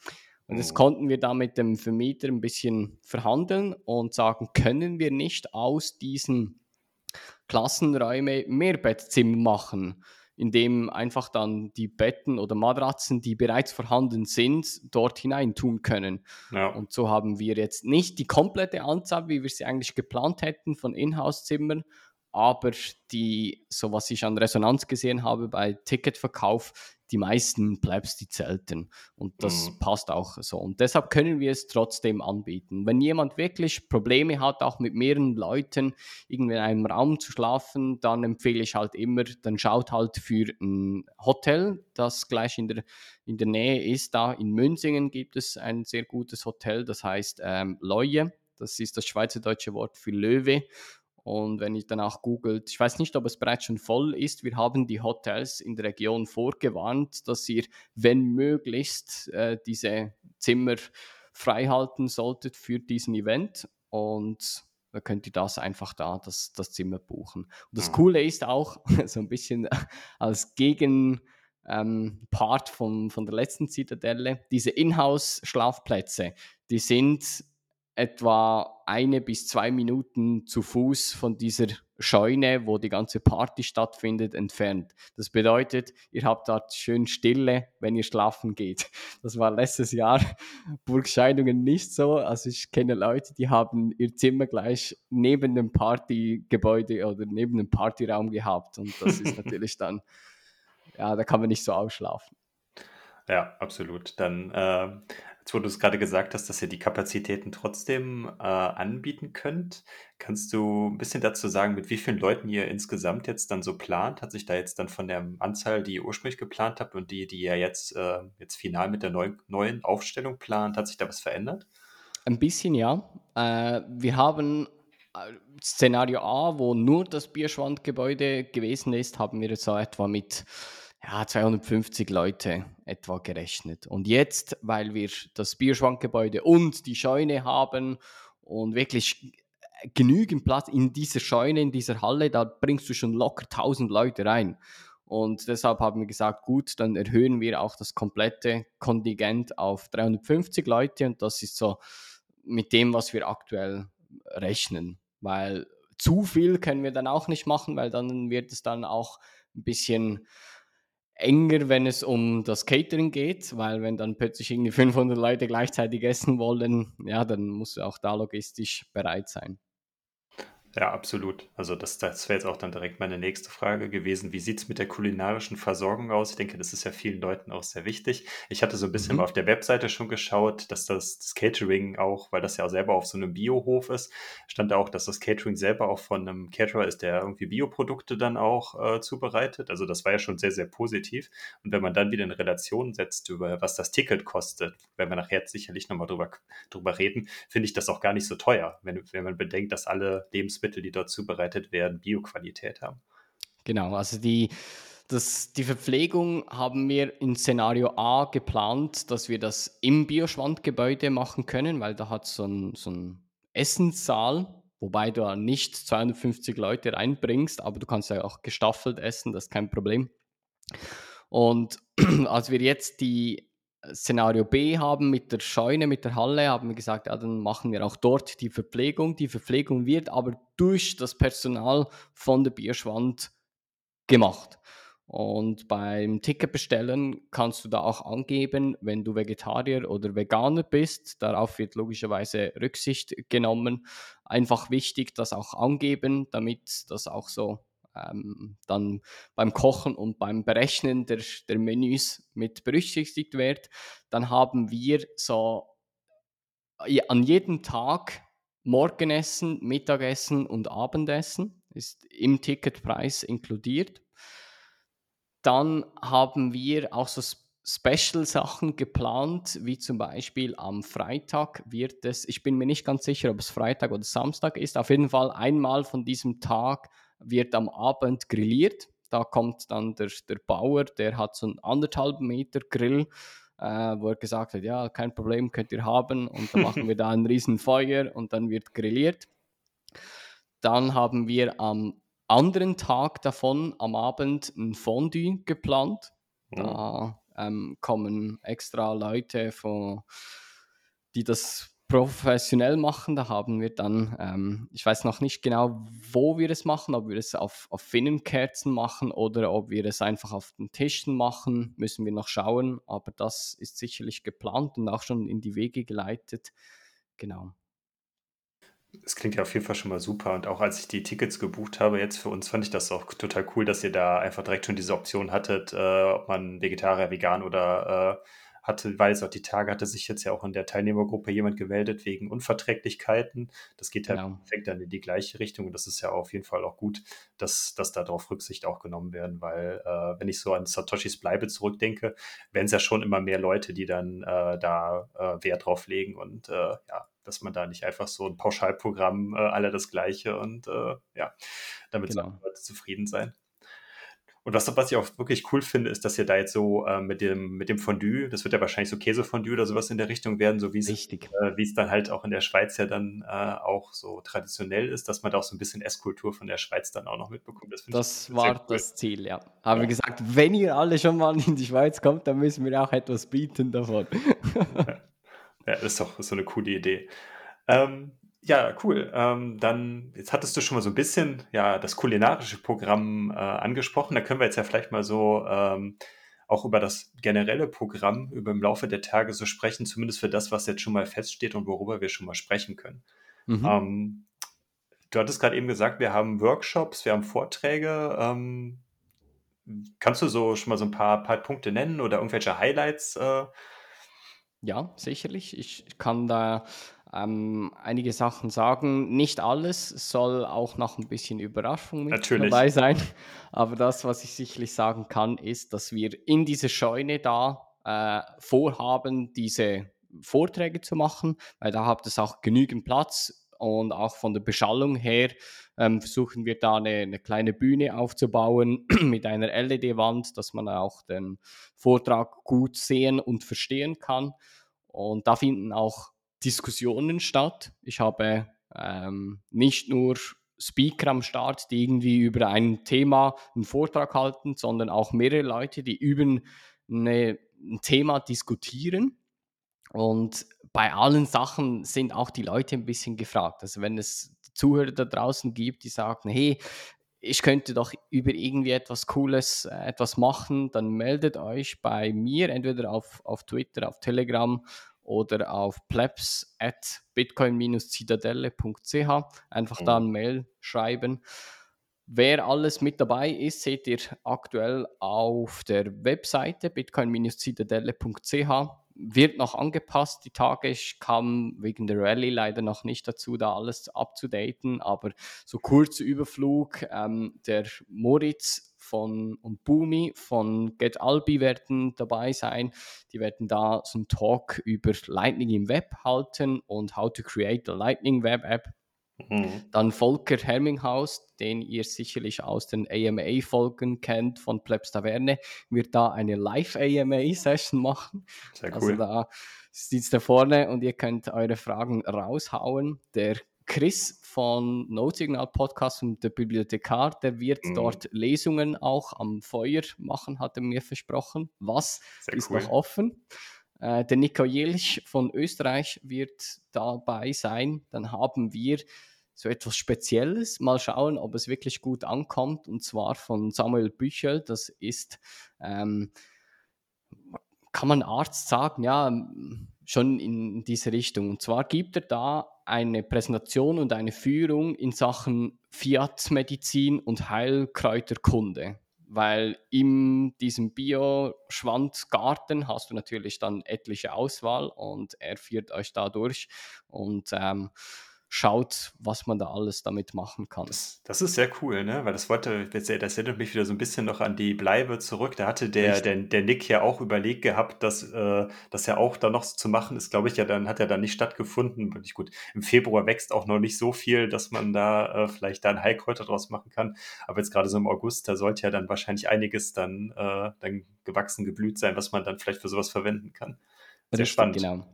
Und das oh. konnten wir da mit dem Vermieter ein bisschen verhandeln und sagen, können wir nicht aus diesen Klassenräumen Mehrbettzimmer machen? Indem einfach dann die Betten oder Matratzen, die bereits vorhanden sind, dort hinein tun können. Ja. Und so haben wir jetzt nicht die komplette Anzahl, wie wir sie eigentlich geplant hätten, von Inhouse-Zimmern, aber die, so was ich an Resonanz gesehen habe bei Ticketverkauf, die meisten bleibst die zelten. Und das mhm. passt auch so. Und deshalb können wir es trotzdem anbieten. Wenn jemand wirklich Probleme hat, auch mit mehreren Leuten irgendwie in einem Raum zu schlafen, dann empfehle ich halt immer, dann schaut halt für ein Hotel, das gleich in der, in der Nähe ist. Da in Münzingen gibt es ein sehr gutes Hotel, das heißt ähm, Leue. Das ist das schweizerdeutsche Wort für Löwe. Und wenn ich danach googelt, ich weiß nicht, ob es bereits schon voll ist, wir haben die Hotels in der Region vorgewarnt, dass ihr, wenn möglichst, äh, diese Zimmer frei halten solltet für diesen Event. Und da könnt ihr das einfach da, das, das Zimmer buchen. Und das mhm. Coole ist auch, so ein bisschen als Gegenpart ähm, von, von der letzten Zitadelle, diese Inhouse-Schlafplätze, die sind etwa eine bis zwei Minuten zu Fuß von dieser Scheune, wo die ganze Party stattfindet, entfernt. Das bedeutet, ihr habt dort schön Stille, wenn ihr schlafen geht. Das war letztes Jahr Burgscheidungen nicht so. Also ich kenne Leute, die haben ihr Zimmer gleich neben dem Partygebäude oder neben dem Partyraum gehabt. Und das ist natürlich dann, ja, da kann man nicht so ausschlafen. Ja, absolut. Dann äh, Jetzt, wo du es gerade gesagt hast, dass ihr die Kapazitäten trotzdem äh, anbieten könnt, kannst du ein bisschen dazu sagen, mit wie vielen Leuten ihr insgesamt jetzt dann so plant? Hat sich da jetzt dann von der Anzahl, die ihr ursprünglich geplant habt und die, die ihr jetzt, äh, jetzt final mit der neuen, neuen Aufstellung plant, hat sich da was verändert? Ein bisschen ja. Äh, wir haben äh, Szenario A, wo nur das Bierschwandgebäude gewesen ist, haben wir jetzt so etwa mit ja, 250 Leute etwa gerechnet. Und jetzt, weil wir das Bierschwankgebäude und die Scheune haben und wirklich genügend Platz in dieser Scheune, in dieser Halle, da bringst du schon locker 1000 Leute rein. Und deshalb haben wir gesagt, gut, dann erhöhen wir auch das komplette Kontingent auf 350 Leute und das ist so mit dem, was wir aktuell rechnen. Weil zu viel können wir dann auch nicht machen, weil dann wird es dann auch ein bisschen enger, wenn es um das Catering geht, weil wenn dann plötzlich irgendwie 500 Leute gleichzeitig essen wollen, ja, dann musst du auch da logistisch bereit sein. Ja, absolut. Also das, das wäre jetzt auch dann direkt meine nächste Frage gewesen. Wie sieht es mit der kulinarischen Versorgung aus? Ich denke, das ist ja vielen Leuten auch sehr wichtig. Ich hatte so ein bisschen Mhm. mal auf der Webseite schon geschaut, dass das, das Catering auch, weil das ja selber auf so einem Biohof ist, stand da auch, dass das Catering selber auch von einem Caterer ist, der irgendwie Bioprodukte dann auch äh, zubereitet. Also das war ja schon sehr, sehr positiv. Und wenn man dann wieder in Relation setzt, über was das Ticket kostet, werden wir nachher sicherlich nochmal drüber, drüber reden, finde ich das auch gar nicht so teuer, wenn, wenn man bedenkt, dass alle Lebensmittel Lebensmittel, die dort zubereitet werden, Bioqualität haben. Genau, also die, das, die Verpflegung haben wir in Szenario A geplant, dass wir das im Bioschwandgebäude machen können, weil da hat so ein, so ein Essenssaal, wobei du nicht 250 Leute reinbringst, aber du kannst ja auch gestaffelt essen, das ist kein Problem. Und als wir jetzt die Szenario B haben mit der Scheune, mit der Halle, haben wir gesagt, ja, dann machen wir auch dort die Verpflegung. Die Verpflegung wird aber durch das Personal von der Bierschwand gemacht. Und beim Ticket bestellen kannst du da auch angeben, wenn du Vegetarier oder Veganer bist. Darauf wird logischerweise Rücksicht genommen. Einfach wichtig, das auch angeben, damit das auch so ähm, dann beim Kochen und beim Berechnen der, der Menüs mit berücksichtigt wird. Dann haben wir so an jedem Tag Morgenessen, Mittagessen und Abendessen ist im Ticketpreis inkludiert. Dann haben wir auch so Special-Sachen geplant, wie zum Beispiel am Freitag wird es, ich bin mir nicht ganz sicher, ob es Freitag oder Samstag ist, auf jeden Fall einmal von diesem Tag wird am Abend grilliert. Da kommt dann der, der Bauer, der hat so einen anderthalb Meter Grill, äh, wo er gesagt hat, ja, kein Problem, könnt ihr haben. Und dann machen wir da ein riesen Feuer und dann wird grilliert. Dann haben wir am anderen Tag davon am Abend ein Fondue geplant. Da ähm, kommen extra Leute, von, die das professionell machen. Da haben wir dann, ähm, ich weiß noch nicht genau, wo wir es machen, ob wir es auf, auf Finnenkerzen machen oder ob wir es einfach auf den Tischen machen, müssen wir noch schauen. Aber das ist sicherlich geplant und auch schon in die Wege geleitet. Genau. Es klingt ja auf jeden Fall schon mal super. Und auch als ich die Tickets gebucht habe, jetzt für uns, fand ich das auch total cool, dass ihr da einfach direkt schon diese Option hattet, äh, ob man Vegetarier, Vegan oder äh, hatte, weil es auch die Tage hatte sich jetzt ja auch in der Teilnehmergruppe jemand gemeldet wegen Unverträglichkeiten. Das geht halt genau. perfekt dann in die gleiche Richtung und das ist ja auf jeden Fall auch gut, dass, dass darauf Rücksicht auch genommen werden, weil äh, wenn ich so an Satoshis Bleibe zurückdenke, werden es ja schon immer mehr Leute, die dann äh, da äh, Wert drauf legen und äh, ja, dass man da nicht einfach so ein Pauschalprogramm äh, alle das gleiche und äh, ja, damit genau. sollen Leute zufrieden sein. Und was, was ich auch wirklich cool finde, ist, dass ihr da jetzt so äh, mit, dem, mit dem Fondue, das wird ja wahrscheinlich so Käsefondue oder sowas in der Richtung werden, so wie es, äh, wie es dann halt auch in der Schweiz ja dann äh, auch so traditionell ist, dass man da auch so ein bisschen Esskultur von der Schweiz dann auch noch mitbekommt. Das, das war cool. das Ziel, ja. Haben ja. wir gesagt, wenn ihr alle schon mal in die Schweiz kommt, dann müssen wir auch etwas bieten davon. ja. ja, das ist doch so eine coole Idee. Ähm, ja, cool. Ähm, dann, jetzt hattest du schon mal so ein bisschen ja, das kulinarische Programm äh, angesprochen. Da können wir jetzt ja vielleicht mal so ähm, auch über das generelle Programm über im Laufe der Tage so sprechen, zumindest für das, was jetzt schon mal feststeht und worüber wir schon mal sprechen können. Mhm. Ähm, du hattest gerade eben gesagt, wir haben Workshops, wir haben Vorträge. Ähm, kannst du so schon mal so ein paar, paar Punkte nennen oder irgendwelche Highlights? Äh? Ja, sicherlich. Ich kann da ähm, einige Sachen sagen. Nicht alles soll auch noch ein bisschen Überraschung mit Natürlich. dabei sein. Aber das, was ich sicherlich sagen kann, ist, dass wir in dieser Scheune da äh, vorhaben, diese Vorträge zu machen, weil da habt es auch genügend Platz und auch von der Beschallung her ähm, versuchen wir da eine, eine, kleine Bühne aufzubauen mit einer LED-Wand, dass man auch den Vortrag gut sehen und verstehen kann. Und da finden auch Diskussionen statt. Ich habe ähm, nicht nur Speaker am Start, die irgendwie über ein Thema einen Vortrag halten, sondern auch mehrere Leute, die über eine, ein Thema diskutieren. Und bei allen Sachen sind auch die Leute ein bisschen gefragt. Also wenn es Zuhörer da draußen gibt, die sagen, hey, ich könnte doch über irgendwie etwas Cooles äh, etwas machen, dann meldet euch bei mir entweder auf, auf Twitter, auf Telegram oder auf plebs at bitcoin-zitadelle.ch. Einfach mhm. da ein Mail schreiben. Wer alles mit dabei ist, seht ihr aktuell auf der Webseite bitcoin-zitadelle.ch. Wird noch angepasst die Tage. Ich kam wegen der Rallye leider noch nicht dazu, da alles abzudaten, aber so kurzer Überflug. Ähm, der Moritz von und Boomi von GetAlbi werden dabei sein. Die werden da so einen Talk über Lightning im Web halten und how to create a Lightning Web App Mhm. Dann Volker Herminghaus, den ihr sicherlich aus den AMA-Folgen kennt von Plebs Taverne, wird da eine Live-AMA-Session machen. Sehr also cool. Also da sitzt er vorne und ihr könnt eure Fragen raushauen. Der Chris von Notsignal Podcast und der Bibliothekar, der wird mhm. dort Lesungen auch am Feuer machen, hat er mir versprochen. Was Sehr ist cool. noch offen? Äh, der Nico Jelch von Österreich wird dabei sein. Dann haben wir so etwas Spezielles. Mal schauen, ob es wirklich gut ankommt. Und zwar von Samuel Büchel. Das ist, ähm, kann man Arzt sagen, ja, schon in diese Richtung. Und zwar gibt er da eine Präsentation und eine Führung in Sachen Fiat-Medizin und Heilkräuterkunde. Weil in diesem Bio-Schwandgarten hast du natürlich dann etliche Auswahl und er führt euch da durch. Und ähm, schaut, was man da alles damit machen kann. Das, das ist sehr cool, ne? Weil das wollte, das erinnert mich wieder so ein bisschen noch an die Bleibe zurück. Da hatte der, der, der Nick ja auch überlegt gehabt, dass äh, das ja auch da noch zu machen ist, glaube ich, ja, dann hat er dann nicht stattgefunden. Und ich, gut, im Februar wächst auch noch nicht so viel, dass man da äh, vielleicht da ein Heilkräuter draus machen kann. Aber jetzt gerade so im August, da sollte ja dann wahrscheinlich einiges dann, äh, dann gewachsen, geblüht sein, was man dann vielleicht für sowas verwenden kann. Sehr Richtig, spannend. Genau.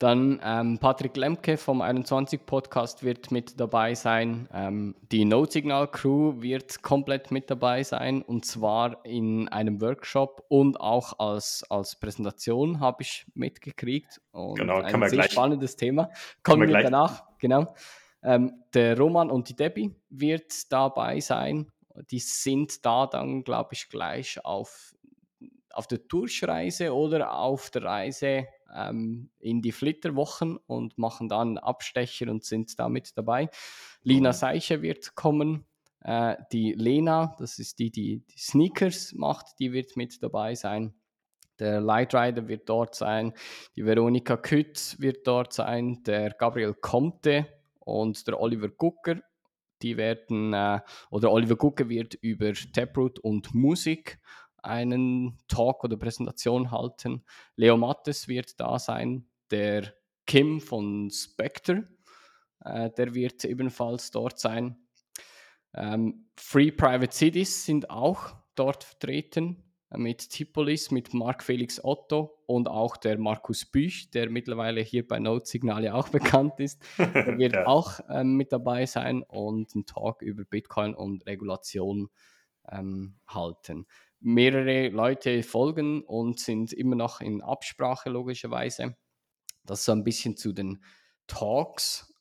Dann ähm, Patrick Lemke vom 21 Podcast wird mit dabei sein. Ähm, die Notsignal Crew wird komplett mit dabei sein und zwar in einem Workshop und auch als, als Präsentation habe ich mitgekriegt. Und genau, kann ein man sehr gleich. spannendes Thema. Kommen wir danach, genau. Ähm, der Roman und die Debbie wird dabei sein. Die sind da dann, glaube ich, gleich auf, auf der Durchreise oder auf der Reise ähm, in die Flitterwochen und machen dann Abstecher und sind damit dabei. Lina Seiche wird kommen. Äh, die Lena, das ist die, die die Sneakers macht, die wird mit dabei sein. Der Lightrider wird dort sein, die Veronika Kütz wird dort sein, der Gabriel Comte und der Oliver Gucker. Die werden, äh, oder Oliver Gucker wird über Taproot und Musik einen Talk oder Präsentation halten. Leo Mattes wird da sein, der Kim von Spectre, äh, der wird ebenfalls dort sein. Ähm, Free Private Cities sind auch dort vertreten äh, mit Tipolis, mit Marc Felix Otto und auch der Markus Büch, der mittlerweile hier bei Node Signale auch bekannt ist. Der wird ja. auch ähm, mit dabei sein und einen Talk über Bitcoin und Regulation ähm, halten mehrere Leute folgen und sind immer noch in Absprache logischerweise. Das so ein bisschen zu den Talks.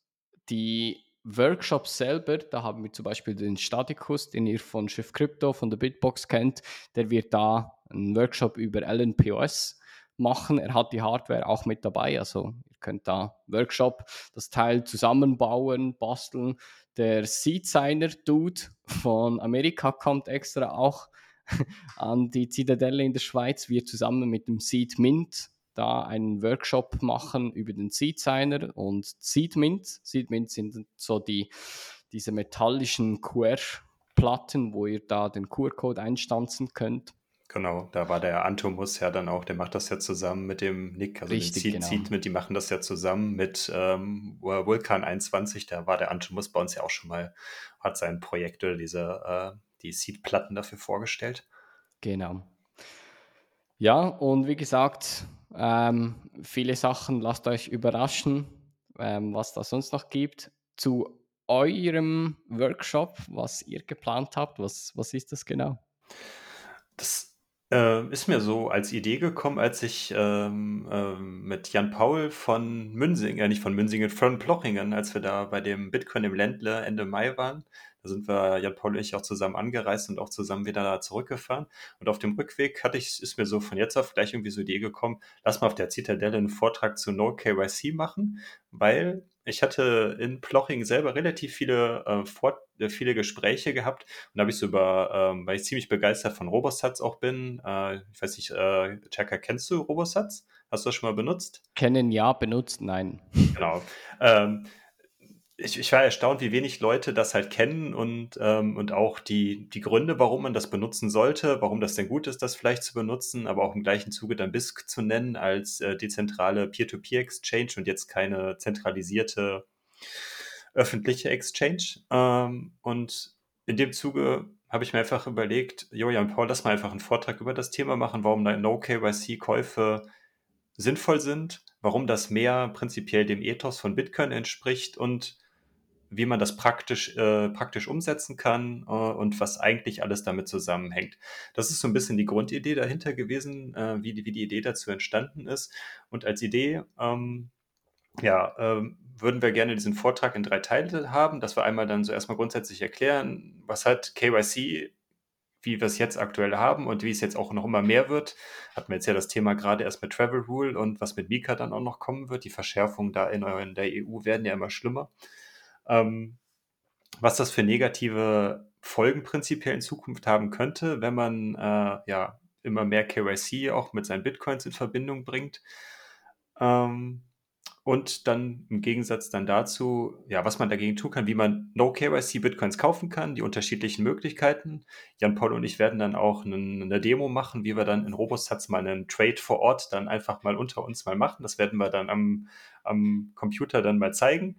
Die Workshops selber, da haben wir zum Beispiel den Statikus, den ihr von Chef Crypto, von der Bitbox kennt, der wird da einen Workshop über LNPOS machen. Er hat die Hardware auch mit dabei, also ihr könnt da Workshop, das Teil zusammenbauen, basteln. Der Seedsigner Dude von Amerika kommt extra auch an die Zitadelle in der Schweiz. Wir zusammen mit dem Seed Mint da einen Workshop machen über den Seed Signer und Seed Mint. Seed Mint sind so die, diese metallischen QR-Platten, wo ihr da den QR-Code einstanzen könnt. Genau, da war der Antomus ja dann auch, der macht das ja zusammen mit dem Nick, also Richtig, den Seed, genau. Seed die machen das ja zusammen mit ähm, Vulkan 21, da war der Antomus bei uns ja auch schon mal, hat sein Projekt oder diese äh, die Seed-Platten dafür vorgestellt. Genau. Ja, und wie gesagt, ähm, viele Sachen, lasst euch überraschen, ähm, was da sonst noch gibt. Zu eurem Workshop, was ihr geplant habt, was, was ist das genau? Das äh, ist mir so als Idee gekommen, als ich ähm, äh, mit Jan Paul von Münsingen, äh, nicht von Münsingen, von Plochingen, als wir da bei dem Bitcoin im Ländle Ende Mai waren, Da sind wir, Jan Paul und ich, auch zusammen angereist und auch zusammen wieder zurückgefahren. Und auf dem Rückweg hatte ich, ist mir so von jetzt auf gleich irgendwie so die Idee gekommen, lass mal auf der Zitadelle einen Vortrag zu No KYC machen, weil ich hatte in Ploching selber relativ viele, äh, Fort äh, viele Gespräche gehabt und da habe ich so über, ähm, weil ich ziemlich begeistert von Robosats auch bin. Äh, ich weiß nicht, äh, Chaka, kennst du Robosats? Hast du das schon mal benutzt? Kennen ja, benutzt nein. Genau. Ähm, ich, ich, war erstaunt, wie wenig Leute das halt kennen und, ähm, und auch die, die Gründe, warum man das benutzen sollte, warum das denn gut ist, das vielleicht zu benutzen, aber auch im gleichen Zuge dann BISC zu nennen als äh, dezentrale Peer-to-Peer-Exchange und jetzt keine zentralisierte öffentliche Exchange. Ähm, und in dem Zuge habe ich mir einfach überlegt, Julian Paul, lass mal einfach einen Vortrag über das Thema machen, warum No-KYC-Käufe sinnvoll sind, warum das mehr prinzipiell dem Ethos von Bitcoin entspricht und wie man das praktisch, äh, praktisch umsetzen kann äh, und was eigentlich alles damit zusammenhängt. Das ist so ein bisschen die Grundidee dahinter gewesen, äh, wie, die, wie die Idee dazu entstanden ist. Und als Idee, ähm, ja, ähm, würden wir gerne diesen Vortrag in drei Teile haben, dass wir einmal dann so erstmal grundsätzlich erklären, was hat KYC wie wir es jetzt aktuell haben und wie es jetzt auch noch immer mehr wird. Hatten wir jetzt ja das Thema gerade erst mit Travel Rule und was mit Mika dann auch noch kommen wird. Die Verschärfungen da in, in der EU werden ja immer schlimmer ähm, was das für negative Folgen prinzipiell in Zukunft haben könnte, wenn man äh, ja immer mehr KYC auch mit seinen Bitcoins in Verbindung bringt. Ähm, und dann im Gegensatz dann dazu, ja, was man dagegen tun kann, wie man No KYC Bitcoins kaufen kann, die unterschiedlichen Möglichkeiten. Jan Paul und ich werden dann auch eine Demo machen, wie wir dann in Robostats mal einen Trade vor Ort dann einfach mal unter uns mal machen. Das werden wir dann am, am Computer dann mal zeigen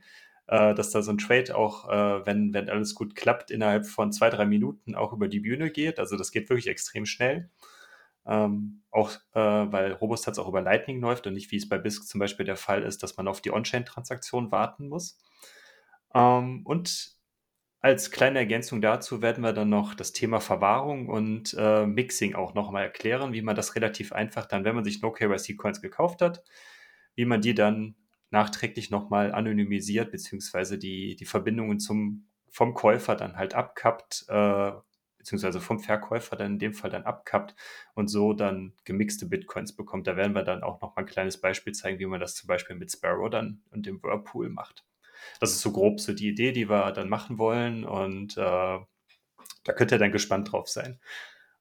äh, dass da so ein Trade auch, äh, wenn, wenn alles gut klappt, innerhalb von zwei, drei Minuten auch über die Bühne geht. Also das geht wirklich extrem schnell. Ähm, auch äh, weil Robustats auch über Lightning läuft und nicht wie es bei BISC zum Beispiel der Fall ist, dass man auf die On-Chain-Transaktion warten muss. Ähm, und als kleine Ergänzung dazu werden wir dann noch das Thema Verwahrung und äh, Mixing auch nochmal erklären, wie man das relativ einfach dann, wenn man sich No-KYC-Coins gekauft hat, wie man die dann nachträglich nochmal anonymisiert, beziehungsweise die, die Verbindungen zum, vom Käufer dann halt abkappt, äh, beziehungsweise vom Verkäufer dann in dem Fall dann abkappt und so dann gemixte Bitcoins bekommt. Da werden wir dann auch nochmal ein kleines Beispiel zeigen, wie man das zum Beispiel mit Sparrow dann und dem Whirlpool macht. Das ist so grob so die Idee, die wir dann machen wollen und äh, da könnt ihr dann gespannt drauf sein.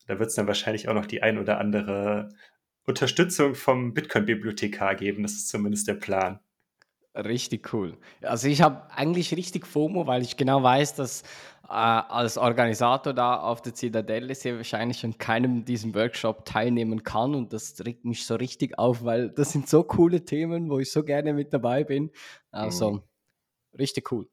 Da wird es dann wahrscheinlich auch noch die ein oder andere Unterstützung vom Bitcoin-Bibliothekar geben. Das ist zumindest der Plan. Richtig cool. Also ich habe eigentlich richtig FOMO, weil ich genau weiß, dass äh, als Organisator da auf der Zitadelle sehr wahrscheinlich an keinem diesem Workshop teilnehmen kann und das regt mich so richtig auf, weil das sind so coole Themen, wo ich so gerne mit dabei bin. Also mhm. richtig cool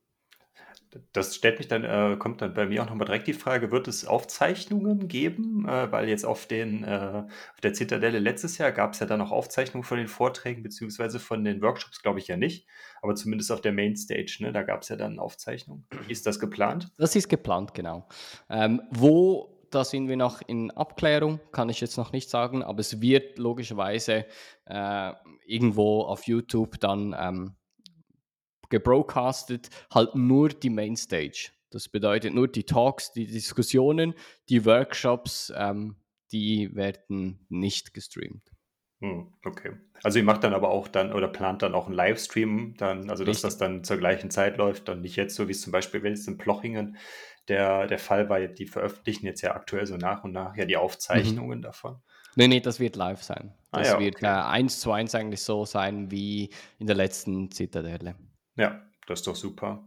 das stellt mich dann, äh, kommt dann bei mir auch nochmal direkt die Frage, wird es Aufzeichnungen geben? Äh, weil jetzt auf den, äh, auf der Zitadelle letztes Jahr gab es ja dann noch Aufzeichnungen von den Vorträgen, beziehungsweise von den Workshops, glaube ich ja nicht, aber zumindest auf der Mainstage, ne, da gab es ja dann Aufzeichnungen. Ist das geplant? Das ist geplant, genau. Ähm, wo da sind wir noch in Abklärung, kann ich jetzt noch nicht sagen, aber es wird logischerweise äh, irgendwo auf YouTube dann ähm, gebroadcastet, halt nur die Mainstage. Das bedeutet nur die Talks, die Diskussionen, die Workshops, ähm, die werden nicht gestreamt. Hm, okay. Also ihr macht dann aber auch dann oder plant dann auch einen Livestream, dann, also dass Richtig. das dann zur gleichen Zeit läuft und nicht jetzt so wie es zum Beispiel, wenn es in Plochingen der, der Fall war, die veröffentlichen jetzt ja aktuell so nach und nach ja die Aufzeichnungen mhm. davon. Nee, nee, das wird live sein. Ah das ah, ja, wird äh, eins zu eins eigentlich so sein wie in der letzten Zitadelle. Ja, das ist doch super.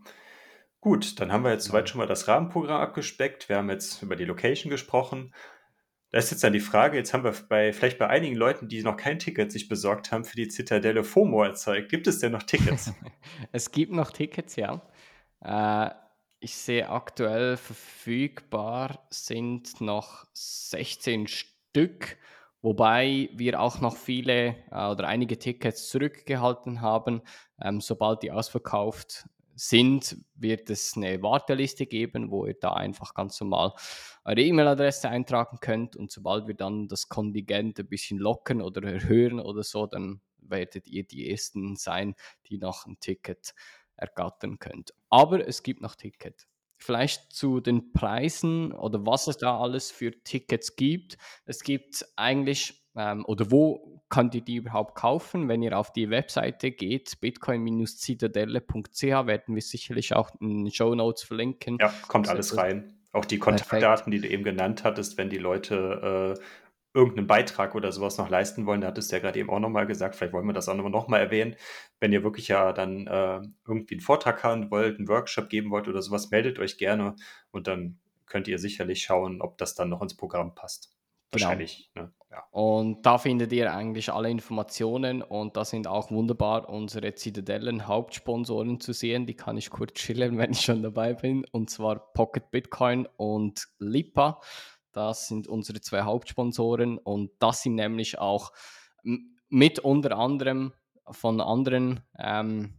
Gut, dann haben wir jetzt soweit schon mal das Rahmenprogramm abgespeckt. Wir haben jetzt über die Location gesprochen. Da ist jetzt dann die Frage, jetzt haben wir bei, vielleicht bei einigen Leuten, die noch kein Ticket sich besorgt haben für die Zitadelle FOMO erzeugt. Gibt es denn noch Tickets? es gibt noch Tickets, ja. Äh, ich sehe aktuell verfügbar sind noch 16 Stück Wobei wir auch noch viele äh, oder einige Tickets zurückgehalten haben. Ähm, sobald die ausverkauft sind, wird es eine Warteliste geben, wo ihr da einfach ganz normal eure E-Mail-Adresse eintragen könnt. Und sobald wir dann das Kontingent ein bisschen locken oder erhöhen oder so, dann werdet ihr die Ersten sein, die noch ein Ticket ergattern könnt. Aber es gibt noch Ticket. Vielleicht zu den Preisen oder was es da alles für Tickets gibt. Es gibt eigentlich, ähm, oder wo könnt ihr die überhaupt kaufen? Wenn ihr auf die Webseite geht, bitcoin-zitadelle.ch, werden wir sicherlich auch in den Show Notes verlinken. Ja, kommt alles rein. Auch die Kontaktdaten, Perfekt. die du eben genannt hattest, wenn die Leute äh, irgendeinen Beitrag oder sowas noch leisten wollen, da hattest du ja gerade eben auch nochmal gesagt, vielleicht wollen wir das auch nochmal erwähnen. Wenn ihr wirklich ja dann äh, irgendwie einen Vortrag haben wollt, einen Workshop geben wollt oder sowas, meldet euch gerne und dann könnt ihr sicherlich schauen, ob das dann noch ins Programm passt. Genau. Wahrscheinlich. Genau. Ne? Ja. Und da findet ihr eigentlich alle Informationen und da sind auch wunderbar unsere Zitadellen Hauptsponsoren zu sehen. Die kann ich kurz schildern, wenn ich schon dabei bin. Und zwar Pocket Bitcoin und Lipa. Das sind unsere zwei Hauptsponsoren und das sind nämlich auch mit unter anderem von anderen ähm,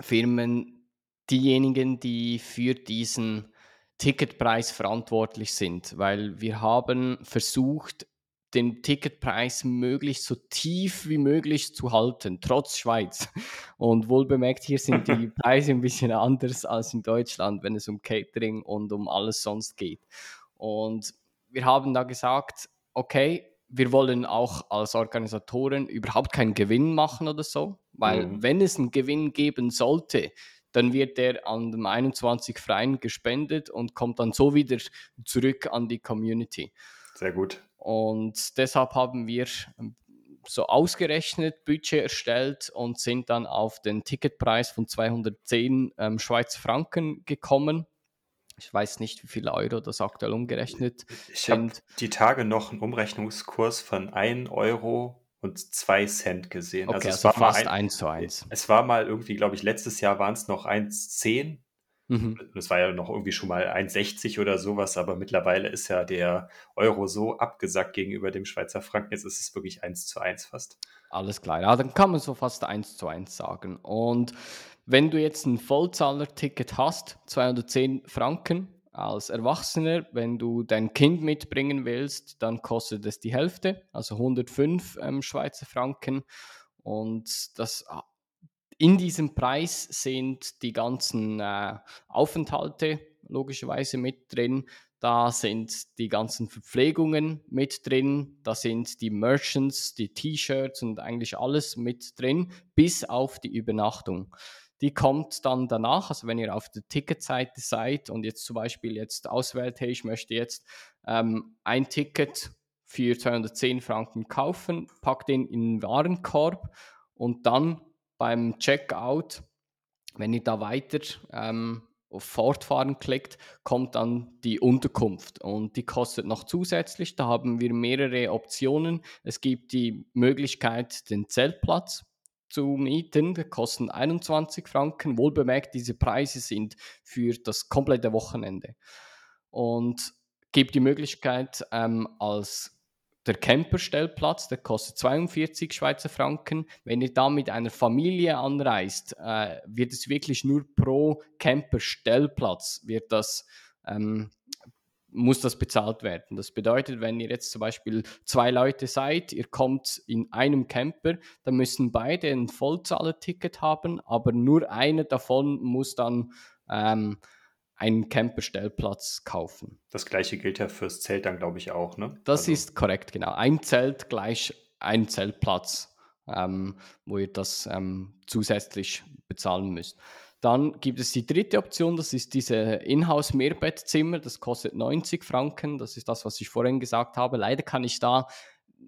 Firmen diejenigen, die für diesen Ticketpreis verantwortlich sind, weil wir haben versucht, den Ticketpreis möglichst so tief wie möglich zu halten, trotz Schweiz. Und wohlbemerkt, hier sind die Preise ein bisschen anders als in Deutschland, wenn es um Catering und um alles sonst geht. Und wir haben da gesagt, okay, wir wollen auch als Organisatoren überhaupt keinen Gewinn machen oder so, weil mhm. wenn es einen Gewinn geben sollte, dann wird der an dem 21 Freien gespendet und kommt dann so wieder zurück an die Community. Sehr gut. Und deshalb haben wir ähm, so ausgerechnet, Budget erstellt und sind dann auf den Ticketpreis von 210 ähm, Schweizer Franken gekommen ich weiß nicht, wie viele Euro das aktuell umgerechnet Ich habe die Tage noch einen Umrechnungskurs von 1 Euro und 2 Cent gesehen. Also okay, also, es war fast mal ein, 1 zu 1. Es war mal irgendwie, glaube ich, letztes Jahr waren es noch 1,10. Mhm. Das war ja noch irgendwie schon mal 1,60 oder sowas, aber mittlerweile ist ja der Euro so abgesackt gegenüber dem Schweizer Franken. Jetzt ist es wirklich 1 zu 1 fast. Alles klar, ja, dann kann man so fast 1 zu 1 sagen. Und wenn du jetzt ein Vollzahler-Ticket hast, 210 Franken als Erwachsener, wenn du dein Kind mitbringen willst, dann kostet es die Hälfte, also 105 ähm, Schweizer Franken. Und das, in diesem Preis sind die ganzen äh, Aufenthalte logischerweise mit drin. Da sind die ganzen Verpflegungen mit drin, da sind die Merchants, die T-Shirts und eigentlich alles mit drin, bis auf die Übernachtung die kommt dann danach. Also wenn ihr auf der Ticketseite seid und jetzt zum Beispiel jetzt auswählt, hey, ich möchte jetzt ähm, ein Ticket für 210 Franken kaufen, packt den in den Warenkorb und dann beim Checkout, wenn ihr da weiter ähm, auf Fortfahren klickt, kommt dann die Unterkunft und die kostet noch zusätzlich. Da haben wir mehrere Optionen. Es gibt die Möglichkeit, den Zeltplatz zu mieten, kosten 21 Franken. Wohlbemerkt, diese Preise sind für das komplette Wochenende. Und gibt die Möglichkeit, ähm, als der Camperstellplatz, der kostet 42 Schweizer Franken. Wenn ihr da mit einer Familie anreist, äh, wird es wirklich nur pro Camperstellplatz wird das ähm, muss das bezahlt werden. Das bedeutet, wenn ihr jetzt zum Beispiel zwei Leute seid, ihr kommt in einem Camper, dann müssen beide ein Vollzahlerticket haben, aber nur einer davon muss dann ähm, einen Camperstellplatz kaufen. Das gleiche gilt ja fürs Zelt dann, glaube ich, auch, ne? Das also. ist korrekt, genau. Ein Zelt gleich ein Zeltplatz, ähm, wo ihr das ähm, zusätzlich bezahlen müsst. Dann gibt es die dritte Option, das ist diese Inhouse-Mehrbettzimmer, das kostet 90 Franken, das ist das, was ich vorhin gesagt habe. Leider kann ich da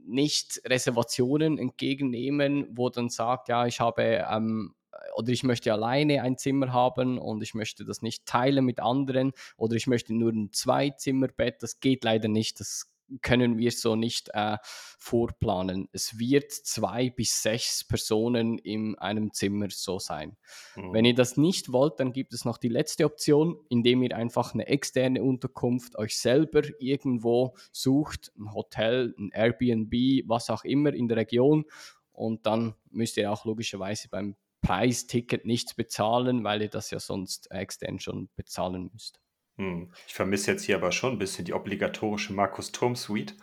nicht Reservationen entgegennehmen, wo dann sagt, ja, ich habe ähm, oder ich möchte alleine ein Zimmer haben und ich möchte das nicht teilen mit anderen oder ich möchte nur ein Zwei-Zimmer-Bett. Das geht leider nicht. Das können wir so nicht äh, vorplanen. Es wird zwei bis sechs Personen in einem Zimmer so sein. Mhm. Wenn ihr das nicht wollt, dann gibt es noch die letzte Option, indem ihr einfach eine externe Unterkunft euch selber irgendwo sucht, ein Hotel, ein Airbnb, was auch immer in der Region. Und dann müsst ihr auch logischerweise beim Preisticket nichts bezahlen, weil ihr das ja sonst extern schon bezahlen müsst. Hm. Ich vermisse jetzt hier aber schon ein bisschen die obligatorische Markus Turm Suite.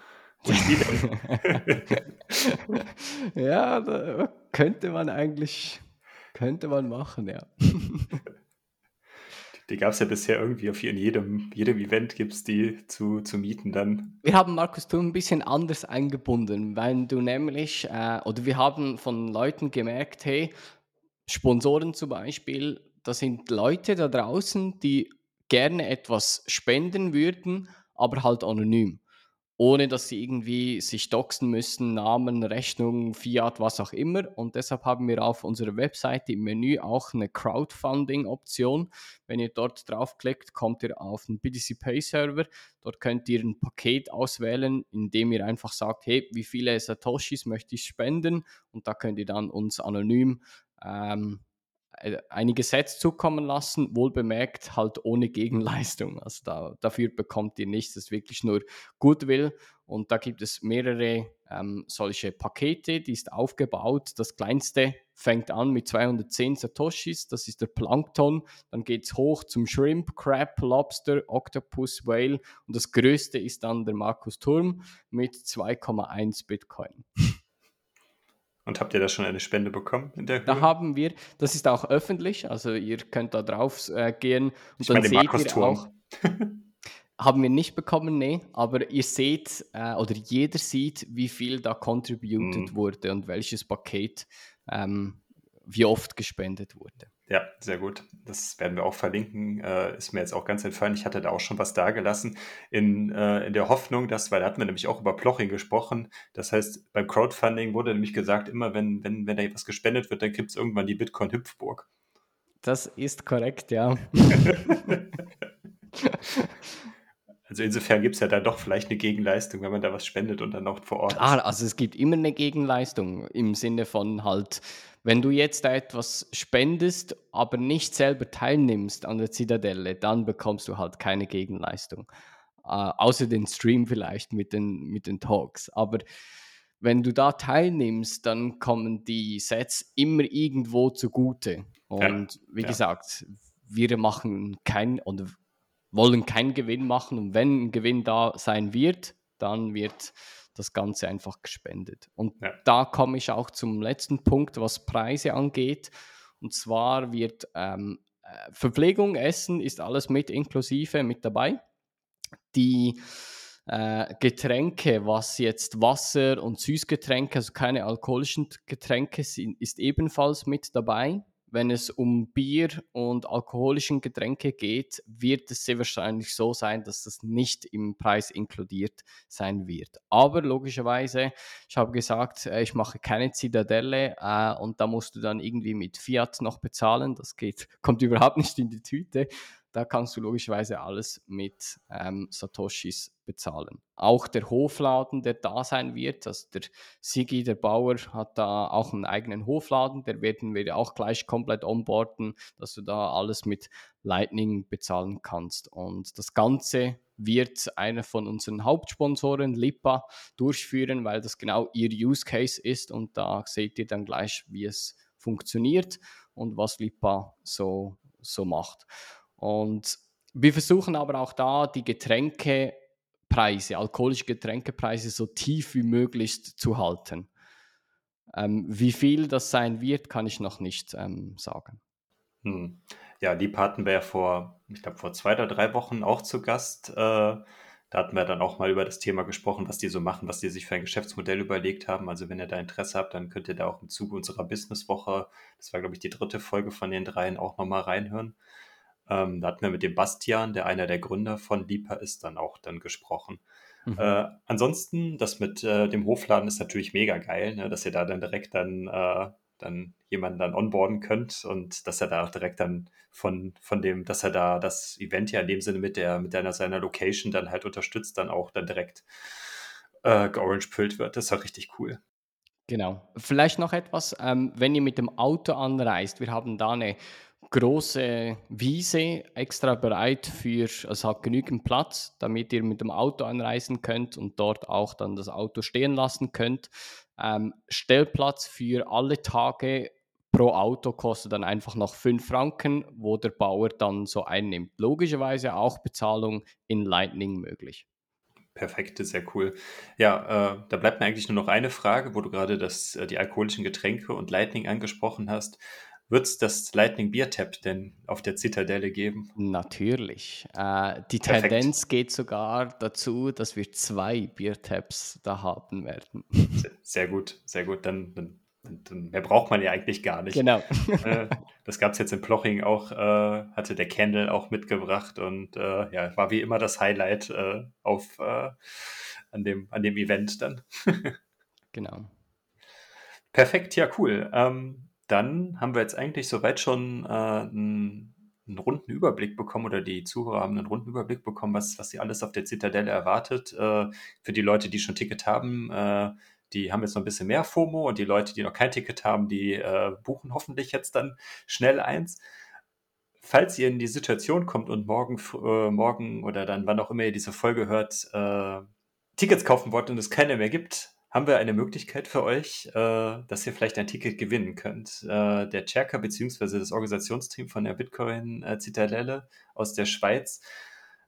ja, da könnte man eigentlich, könnte man machen, ja. Die gab es ja bisher irgendwie auf in jedem, jedem Event gibt es die zu, zu mieten dann. Wir haben Markus Thun ein bisschen anders eingebunden, weil du nämlich, äh, oder wir haben von Leuten gemerkt, hey, Sponsoren zum Beispiel, das sind Leute da draußen, die gerne etwas spenden würden, aber halt anonym ohne dass sie irgendwie sich doxen müssen, Namen, Rechnung, Fiat, was auch immer. Und deshalb haben wir auf unserer Webseite im Menü auch eine Crowdfunding-Option. Wenn ihr dort draufklickt, kommt ihr auf den BTC Pay Server. Dort könnt ihr ein Paket auswählen, in dem ihr einfach sagt, hey, wie viele Satoshis möchte ich spenden? Und da könnt ihr dann uns anonym ähm, äh, einige Sets zukommen lassen, wohl bemerkt halt ohne Gegenleistung. Also da, dafür bekommt ihr nichts, das ist wirklich nur Goodwill. Und da gibt es mehrere ähm, solche Pakete, die ist aufgebaut. Das kleinste fängt an mit 210 Satoshis, das ist der Plankton. Dann geht es hoch zum Shrimp, Crab, Lobster, Octopus, Whale. Und das größte ist dann der Markus Turm mit 2,1 Bitcoin. Und habt ihr da schon eine Spende bekommen in der Höhe? Da haben wir, das ist auch öffentlich, also ihr könnt da drauf äh, gehen und ich dann seht ihr auch. haben wir nicht bekommen, nee, aber ihr seht äh, oder jeder sieht, wie viel da contributed mm. wurde und welches Paket ähm, wie oft gespendet wurde. Ja, sehr gut. Das werden wir auch verlinken. Äh, ist mir jetzt auch ganz entfallen. Ich hatte da auch schon was dagelassen in, äh, in der Hoffnung, dass, weil da hatten wir nämlich auch über Ploching gesprochen. Das heißt, beim Crowdfunding wurde nämlich gesagt, immer wenn, wenn, wenn da etwas gespendet wird, dann gibt es irgendwann die Bitcoin-Hüpfburg. Das ist korrekt, ja. Also insofern gibt es ja da doch vielleicht eine Gegenleistung, wenn man da was spendet und dann auch vor Ort. Ah, also es gibt immer eine Gegenleistung im Sinne von halt, wenn du jetzt da etwas spendest, aber nicht selber teilnimmst an der Zitadelle, dann bekommst du halt keine Gegenleistung. Äh, außer den Stream vielleicht mit den, mit den Talks. Aber wenn du da teilnimmst, dann kommen die Sets immer irgendwo zugute. Und ja, wie ja. gesagt, wir machen kein oder wollen keinen Gewinn machen. Und wenn ein Gewinn da sein wird, dann wird das Ganze einfach gespendet. Und ja. da komme ich auch zum letzten Punkt, was Preise angeht. Und zwar wird ähm, äh, Verpflegung, Essen ist alles mit inklusive mit dabei. Die äh, Getränke, was jetzt Wasser und Süßgetränke, also keine alkoholischen Getränke sind, ist ebenfalls mit dabei wenn es um Bier und alkoholischen Getränke geht, wird es sehr wahrscheinlich so sein, dass das nicht im Preis inkludiert sein wird. Aber logischerweise, ich habe gesagt, äh, ich mache keine Zitadelle äh, und da musst du dann irgendwie mit Fiat noch bezahlen. Das geht, kommt überhaupt nicht in die Tüte. Da kannst du logischerweise alles mit ähm, Satoshis bezahlen. Auch der Hofladen, der da sein wird, also der Sigi, der Bauer, hat da auch einen eigenen Hofladen, der werden wir auch gleich komplett onboarden, dass du da alles mit Lightning bezahlen kannst. Und das Ganze wird einer von unseren Hauptsponsoren, Lipa, durchführen, weil das genau ihr Use Case ist und da seht ihr dann gleich, wie es funktioniert und was Lipa so, so macht. Und wir versuchen aber auch da die Getränkepreise, alkoholische Getränkepreise so tief wie möglich zu halten. Ähm, wie viel das sein wird, kann ich noch nicht ähm, sagen. Hm. Ja, die hatten wir ja vor, ich glaube, vor zwei oder drei Wochen auch zu Gast. Äh, da hatten wir dann auch mal über das Thema gesprochen, was die so machen, was die sich für ein Geschäftsmodell überlegt haben. Also wenn ihr da Interesse habt, dann könnt ihr da auch im Zuge unserer Businesswoche, das war, glaube ich, die dritte Folge von den dreien, auch nochmal reinhören. Ähm, da hatten wir mit dem Bastian, der einer der Gründer von Lipa ist, dann auch dann gesprochen. Mhm. Äh, ansonsten, das mit äh, dem Hofladen ist natürlich mega geil, ne? dass ihr da dann direkt dann, äh, dann jemanden dann onboarden könnt und dass er da auch direkt dann von, von dem, dass er da das Event ja in dem Sinne mit der, mit deiner, seiner Location dann halt unterstützt, dann auch dann direkt äh, georange-püllt wird. Das ist halt richtig cool. Genau. Vielleicht noch etwas, ähm, wenn ihr mit dem Auto anreist, wir haben da eine große Wiese extra bereit für, also hat genügend Platz, damit ihr mit dem Auto anreisen könnt und dort auch dann das Auto stehen lassen könnt. Ähm, Stellplatz für alle Tage pro Auto kostet dann einfach noch 5 Franken, wo der Bauer dann so einnimmt. Logischerweise auch Bezahlung in Lightning möglich. Perfekt, sehr cool. Ja, äh, da bleibt mir eigentlich nur noch eine Frage, wo du gerade das, äh, die alkoholischen Getränke und Lightning angesprochen hast Wird es das Lightning Beer Tap denn auf der Zitadelle geben? Natürlich. Äh, die Perfekt. Tendenz geht sogar dazu, dass wir zwei Beer Taps da haben werden. Sehr, sehr gut, sehr gut. Dann, dann, dann, mehr braucht man ja eigentlich gar nicht. Genau. Äh, das gab es jetzt in Ploching auch, äh, hatte der Candle auch mitgebracht und äh, ja, war wie immer das Highlight äh, auf, äh, an, dem, an dem Event dann. genau. Perfekt, ja, cool. Ähm, dann haben wir jetzt eigentlich soweit schon äh, einen, einen, runden Überblick bekommen oder die Zuhörer haben einen runden Überblick bekommen, was, was sie alles auf der Zitadelle erwartet. Äh, für die Leute, die schon Ticket haben, äh, die haben jetzt noch ein bisschen mehr FOMO und die Leute, die noch kein Ticket haben, die äh, buchen hoffentlich jetzt dann schnell eins. Falls ihr in die Situation kommt und morgen, äh, morgen oder dann wann auch immer ihr diese Folge hört, äh, Tickets kaufen wollt und es keine mehr gibt, haben wir eine Möglichkeit für euch, äh, dass ihr vielleicht ein Ticket gewinnen könnt. Äh, der Cherka bzw. das Organisationsteam von der Bitcoin äh, aus der Schweiz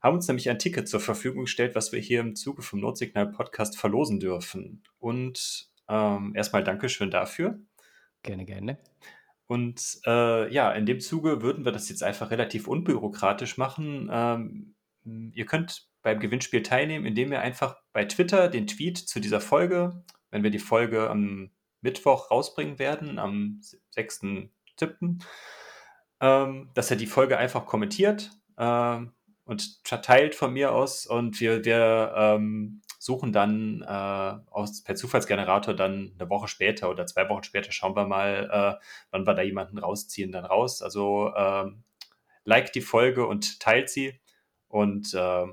haben uns nämlich ein Ticket zur Verfügung gestellt, was wir hier im Zuge vom Notsignal Podcast verlosen dürfen. Und ähm, erstmal Dankeschön dafür. Gerne, gerne. Und äh, ja, in dem Zuge würden wir das jetzt einfach relativ unbürokratisch machen. Ähm, ihr könnt beim Gewinnspiel teilnehmen, indem ihr einfach bei Twitter den Tweet zu dieser Folge, wenn wir die Folge am Mittwoch rausbringen werden, am 6.7., ähm, dass er die Folge einfach kommentiert ähm, und teilt von mir aus und wir, wir ähm, suchen dann äh, aus, per Zufallsgenerator dann eine Woche später oder zwei Wochen später schauen wir mal, äh, wann wir da jemanden rausziehen, dann raus. Also ähm, like die Folge und teilt sie und äh,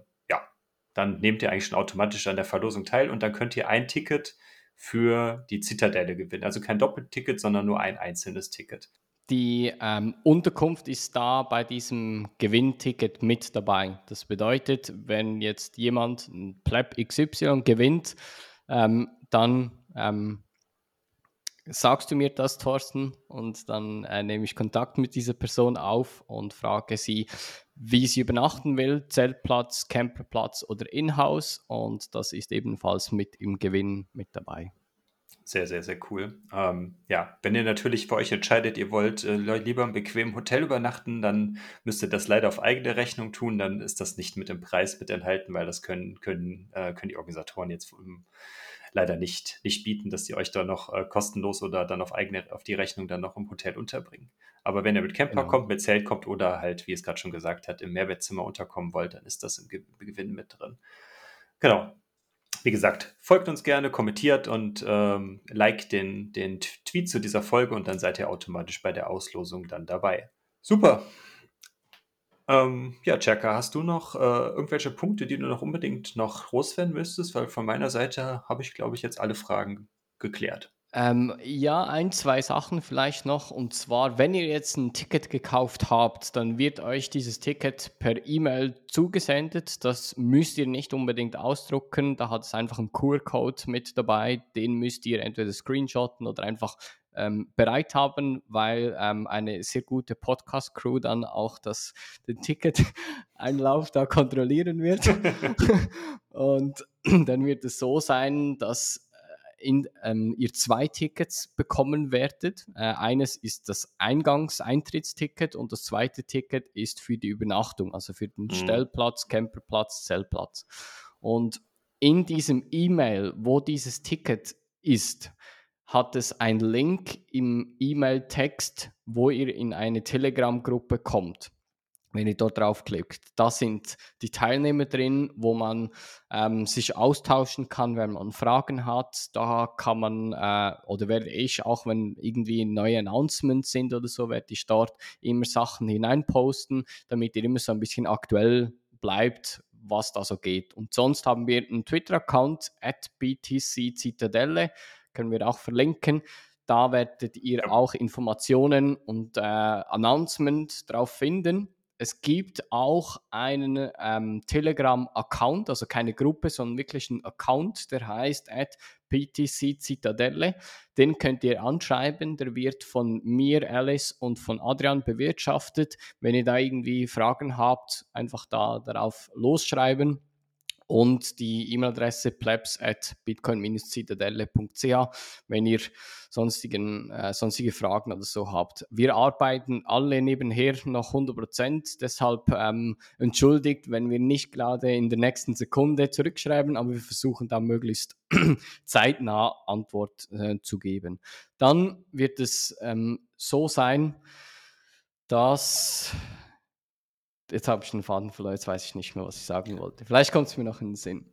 dann nehmt ihr eigentlich schon automatisch an der Verlosung teil und dann könnt ihr ein Ticket für die Zitadelle gewinnen. Also kein Doppelticket, sondern nur ein einzelnes Ticket. Die ähm, Unterkunft ist da bei diesem Gewinnticket mit dabei. Das bedeutet, wenn jetzt jemand ein Pleb XY gewinnt, ähm, dann ähm, sagst du mir das, Thorsten, und dann äh, nehme ich Kontakt mit dieser Person auf und frage sie, wie sie übernachten will, Zeltplatz, Camperplatz oder Inhouse und das ist ebenfalls mit im Gewinn mit dabei. Sehr, sehr, sehr cool. Ähm, ja, wenn ihr natürlich für euch entscheidet, ihr wollt äh, lieber im bequemen Hotel übernachten, dann müsst ihr das leider auf eigene Rechnung tun. Dann ist das nicht mit dem Preis mit enthalten, weil das können, können, äh, können die Organisatoren jetzt ähm, leider nicht, nicht bieten, dass die euch da noch äh, kostenlos oder dann auf eigene, auf die Rechnung dann noch im Hotel unterbringen. Aber wenn ihr mit Camper genau. kommt, mit Zelt kommt oder halt, wie es gerade schon gesagt hat, im Mehrwertzimmer unterkommen wollt, dann ist das im Ge Gewinn mit drin. Genau. Wie gesagt, folgt uns gerne, kommentiert und ähm, liked den, den Tweet zu dieser Folge und dann seid ihr automatisch bei der Auslosung dann dabei. Super. Ähm, ja, Chaka, hast du noch äh, irgendwelche Punkte, die du noch unbedingt noch loswerden müsstest? Weil von meiner Seite habe ich, glaube ich, jetzt alle Fragen geklärt. Ähm, ja, ein, zwei Sachen vielleicht noch. Und zwar, wenn ihr jetzt ein Ticket gekauft habt, dann wird euch dieses Ticket per E-Mail zugesendet. Das müsst ihr nicht unbedingt ausdrucken. Da hat es einfach einen QR-Code mit dabei. Den müsst ihr entweder screenshotten oder einfach ähm, bereit haben, weil ähm, eine sehr gute Podcast-Crew dann auch das, den Ticket-Einlauf da kontrollieren wird. und dann wird es so sein, dass in, ähm, ihr zwei Tickets bekommen werdet. Äh, eines ist das Eingangs-Eintrittsticket und das zweite Ticket ist für die Übernachtung, also für den mhm. Stellplatz, Camperplatz, Zeltplatz. Und in diesem E-Mail, wo dieses Ticket ist, hat es einen Link im E-Mail-Text, wo ihr in eine Telegram-Gruppe kommt. Wenn ihr dort draufklickt, da sind die Teilnehmer drin, wo man ähm, sich austauschen kann, wenn man Fragen hat. Da kann man, äh, oder werde ich auch, wenn irgendwie neue Announcements sind oder so, werde ich dort immer Sachen hineinposten, damit ihr immer so ein bisschen aktuell bleibt, was da so geht. Und sonst haben wir einen Twitter-Account at BTC Zitadelle können wir auch verlinken. Da werdet ihr auch Informationen und äh, Announcement drauf finden. Es gibt auch einen ähm, Telegram-Account, also keine Gruppe, sondern wirklich einen Account, der heißt at PTC Zitadelle. Den könnt ihr anschreiben, der wird von mir, Alice und von Adrian bewirtschaftet. Wenn ihr da irgendwie Fragen habt, einfach da darauf losschreiben und die E-Mail-Adresse plebs at bitcoin-zitadelle.ch, wenn ihr sonstigen, äh, sonstige Fragen oder so habt. Wir arbeiten alle nebenher noch 100%, deshalb ähm, entschuldigt, wenn wir nicht gerade in der nächsten Sekunde zurückschreiben, aber wir versuchen da möglichst zeitnah Antwort äh, zu geben. Dann wird es ähm, so sein, dass jetzt habe ich den Faden verloren, jetzt weiß ich nicht mehr, was ich sagen wollte. Vielleicht kommt es mir noch in den Sinn.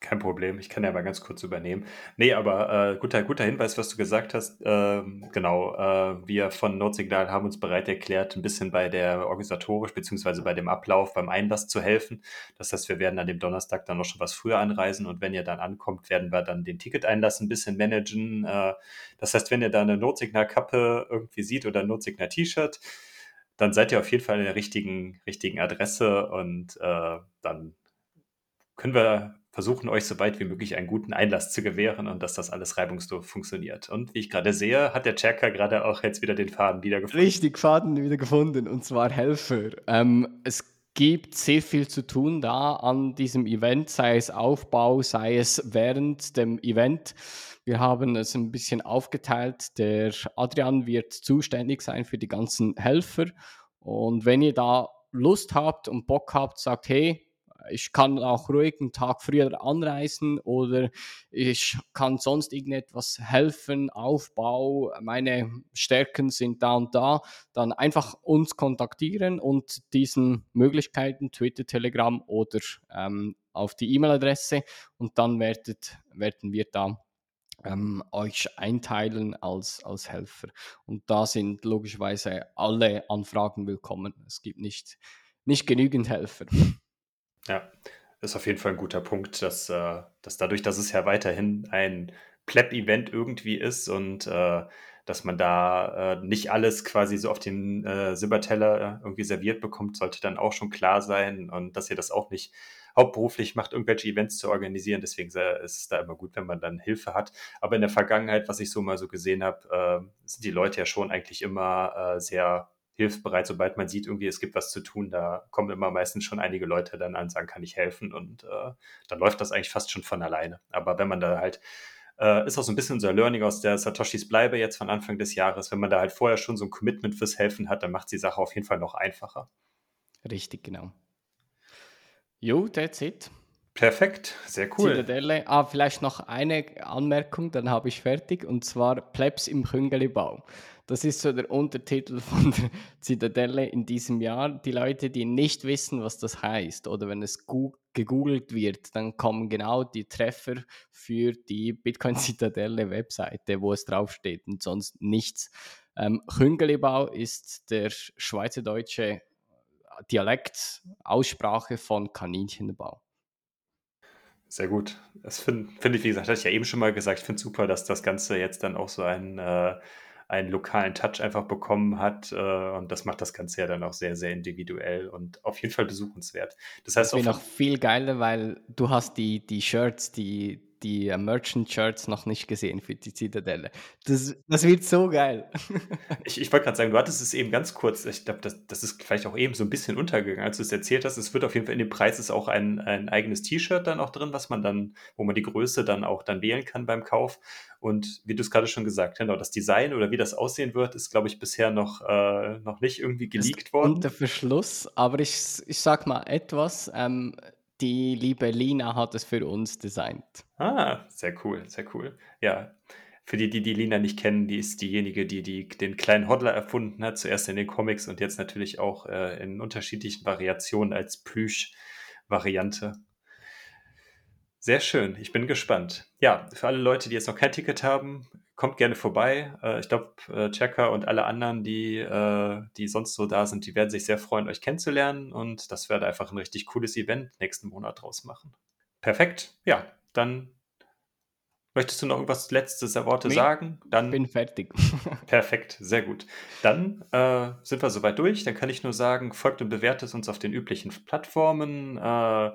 Kein Problem, ich kann ja mal ganz kurz übernehmen. Nee, aber äh, guter, guter Hinweis, was du gesagt hast. Ähm, genau, äh, wir von Notsignal haben uns bereit erklärt, ein bisschen bei der organisatorisch beziehungsweise bei dem Ablauf beim Einlass zu helfen. Das heißt, wir werden an dem Donnerstag dann noch schon was früher anreisen und wenn ihr dann ankommt, werden wir dann den Ticketeinlass ein bisschen managen. Äh, das heißt, wenn ihr da eine Notsignal-Kappe irgendwie seht oder ein Notsignal-T-Shirt, dann seid ihr auf jeden Fall in der richtigen, richtigen Adresse und äh, dann können wir versuchen, euch so weit wie möglich einen guten Einlass zu gewähren und dass das alles reibungslos funktioniert. Und wie ich gerade sehe, hat der Checker gerade auch jetzt wieder den Faden wieder gefunden. Richtig, Faden wieder gefunden und zwar Helfer. Ähm, es gibt sehr viel zu tun da an diesem Event, sei es Aufbau, sei es während dem Event. Wir haben es ein bisschen aufgeteilt. Der Adrian wird zuständig sein für die ganzen Helfer. Und wenn ihr da Lust habt und Bock habt, sagt, hey, ich kann auch ruhig einen Tag früher anreisen oder ich kann sonst irgendetwas helfen, Aufbau, meine Stärken sind da und da, dann einfach uns kontaktieren und diesen Möglichkeiten, Twitter, Telegram oder ähm, auf die E-Mail-Adresse und dann werdet, werden wir da ähm, euch einteilen als, als Helfer. Und da sind logischerweise alle Anfragen willkommen. Es gibt nicht, nicht genügend Helfer. Ja, ist auf jeden Fall ein guter Punkt, dass, äh, dass dadurch, dass es ja weiterhin ein Pleb-Event irgendwie ist und äh, dass man da äh, nicht alles quasi so auf den äh, Silberteller irgendwie serviert bekommt, sollte dann auch schon klar sein und dass ihr das auch nicht hauptberuflich macht, irgendwelche Events zu organisieren. Deswegen ist es da immer gut, wenn man dann Hilfe hat. Aber in der Vergangenheit, was ich so mal so gesehen habe, äh, sind die Leute ja schon eigentlich immer äh, sehr hilfsbereit, sobald man sieht, irgendwie es gibt was zu tun, da kommen immer meistens schon einige Leute dann an, sagen, kann ich helfen und äh, dann läuft das eigentlich fast schon von alleine. Aber wenn man da halt, äh, ist auch so ein bisschen unser Learning aus der Satoshis Bleibe jetzt von Anfang des Jahres, wenn man da halt vorher schon so ein Commitment fürs Helfen hat, dann macht die Sache auf jeden Fall noch einfacher. Richtig, genau. Jo, that's it. Perfekt, sehr cool. Zitadelle. Ah, vielleicht noch eine Anmerkung, dann habe ich fertig, und zwar Plebs im Küngelibau. Das ist so der Untertitel von der Zitadelle in diesem Jahr. Die Leute, die nicht wissen, was das heißt, oder wenn es gegoogelt wird, dann kommen genau die Treffer für die Bitcoin-Zitadelle-Webseite, wo es draufsteht und sonst nichts. Ähm, Küngelibau ist der schweizerdeutsche Dialekt, Aussprache von Kaninchenbau. Sehr gut. Das finde find ich, wie gesagt, hatte ich ja eben schon mal gesagt, ich finde super, dass das Ganze jetzt dann auch so ein äh, einen lokalen Touch einfach bekommen hat. Äh, und das macht das Ganze ja dann auch sehr, sehr individuell und auf jeden Fall besuchenswert. Das heißt das auch. noch viel geiler, weil du hast die, die Shirts, die, die äh, Merchant-Shirts noch nicht gesehen für die Zitadelle. Das, das wird so geil. ich ich wollte gerade sagen, du hattest es eben ganz kurz, ich glaube, das, das ist vielleicht auch eben so ein bisschen untergegangen, als du es erzählt hast. Es wird auf jeden Fall in dem Preis ist auch ein, ein eigenes T-Shirt dann auch drin, was man dann, wo man die Größe dann auch dann wählen kann beim Kauf. Und wie du es gerade schon gesagt hast, genau, das Design oder wie das aussehen wird, ist, glaube ich, bisher noch, äh, noch nicht irgendwie geleakt worden. Unter Verschluss, aber ich, ich sag mal etwas. Ähm, die liebe Lina hat es für uns designt. Ah, sehr cool, sehr cool. Ja, für die, die die Lina nicht kennen, die ist diejenige, die, die den kleinen Hodler erfunden hat, zuerst in den Comics und jetzt natürlich auch äh, in unterschiedlichen Variationen als Plüsch-Variante. Sehr schön, ich bin gespannt. Ja, für alle Leute, die jetzt noch kein Ticket haben, kommt gerne vorbei. Äh, ich glaube, äh, Checker und alle anderen, die, äh, die sonst so da sind, die werden sich sehr freuen, euch kennenzulernen und das wird einfach ein richtig cooles Event nächsten Monat draus machen. Perfekt, ja, dann möchtest du noch irgendwas letztes Worte nee, sagen? Dann bin fertig. perfekt, sehr gut. Dann äh, sind wir soweit durch. Dann kann ich nur sagen, folgt und bewertet uns auf den üblichen Plattformen. Äh,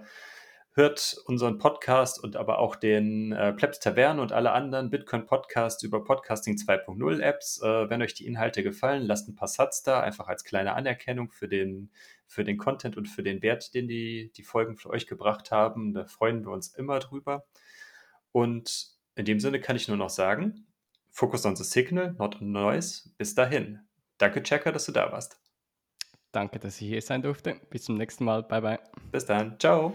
hört unseren Podcast und aber auch den äh, Plebs Taverne und alle anderen Bitcoin-Podcasts über Podcasting 2.0 Apps. Äh, wenn euch die Inhalte gefallen, lasst ein paar Satz da, einfach als kleine Anerkennung für den, für den Content und für den Wert, den die, die Folgen für euch gebracht haben. Da freuen wir uns immer drüber. Und in dem Sinne kann ich nur noch sagen, Focus on the Signal, not on Noise. Bis dahin. Danke, Checker, dass du da warst. Danke, dass ich hier sein durfte. Bis zum nächsten Mal. Bye, bye. Bis dann. Ciao.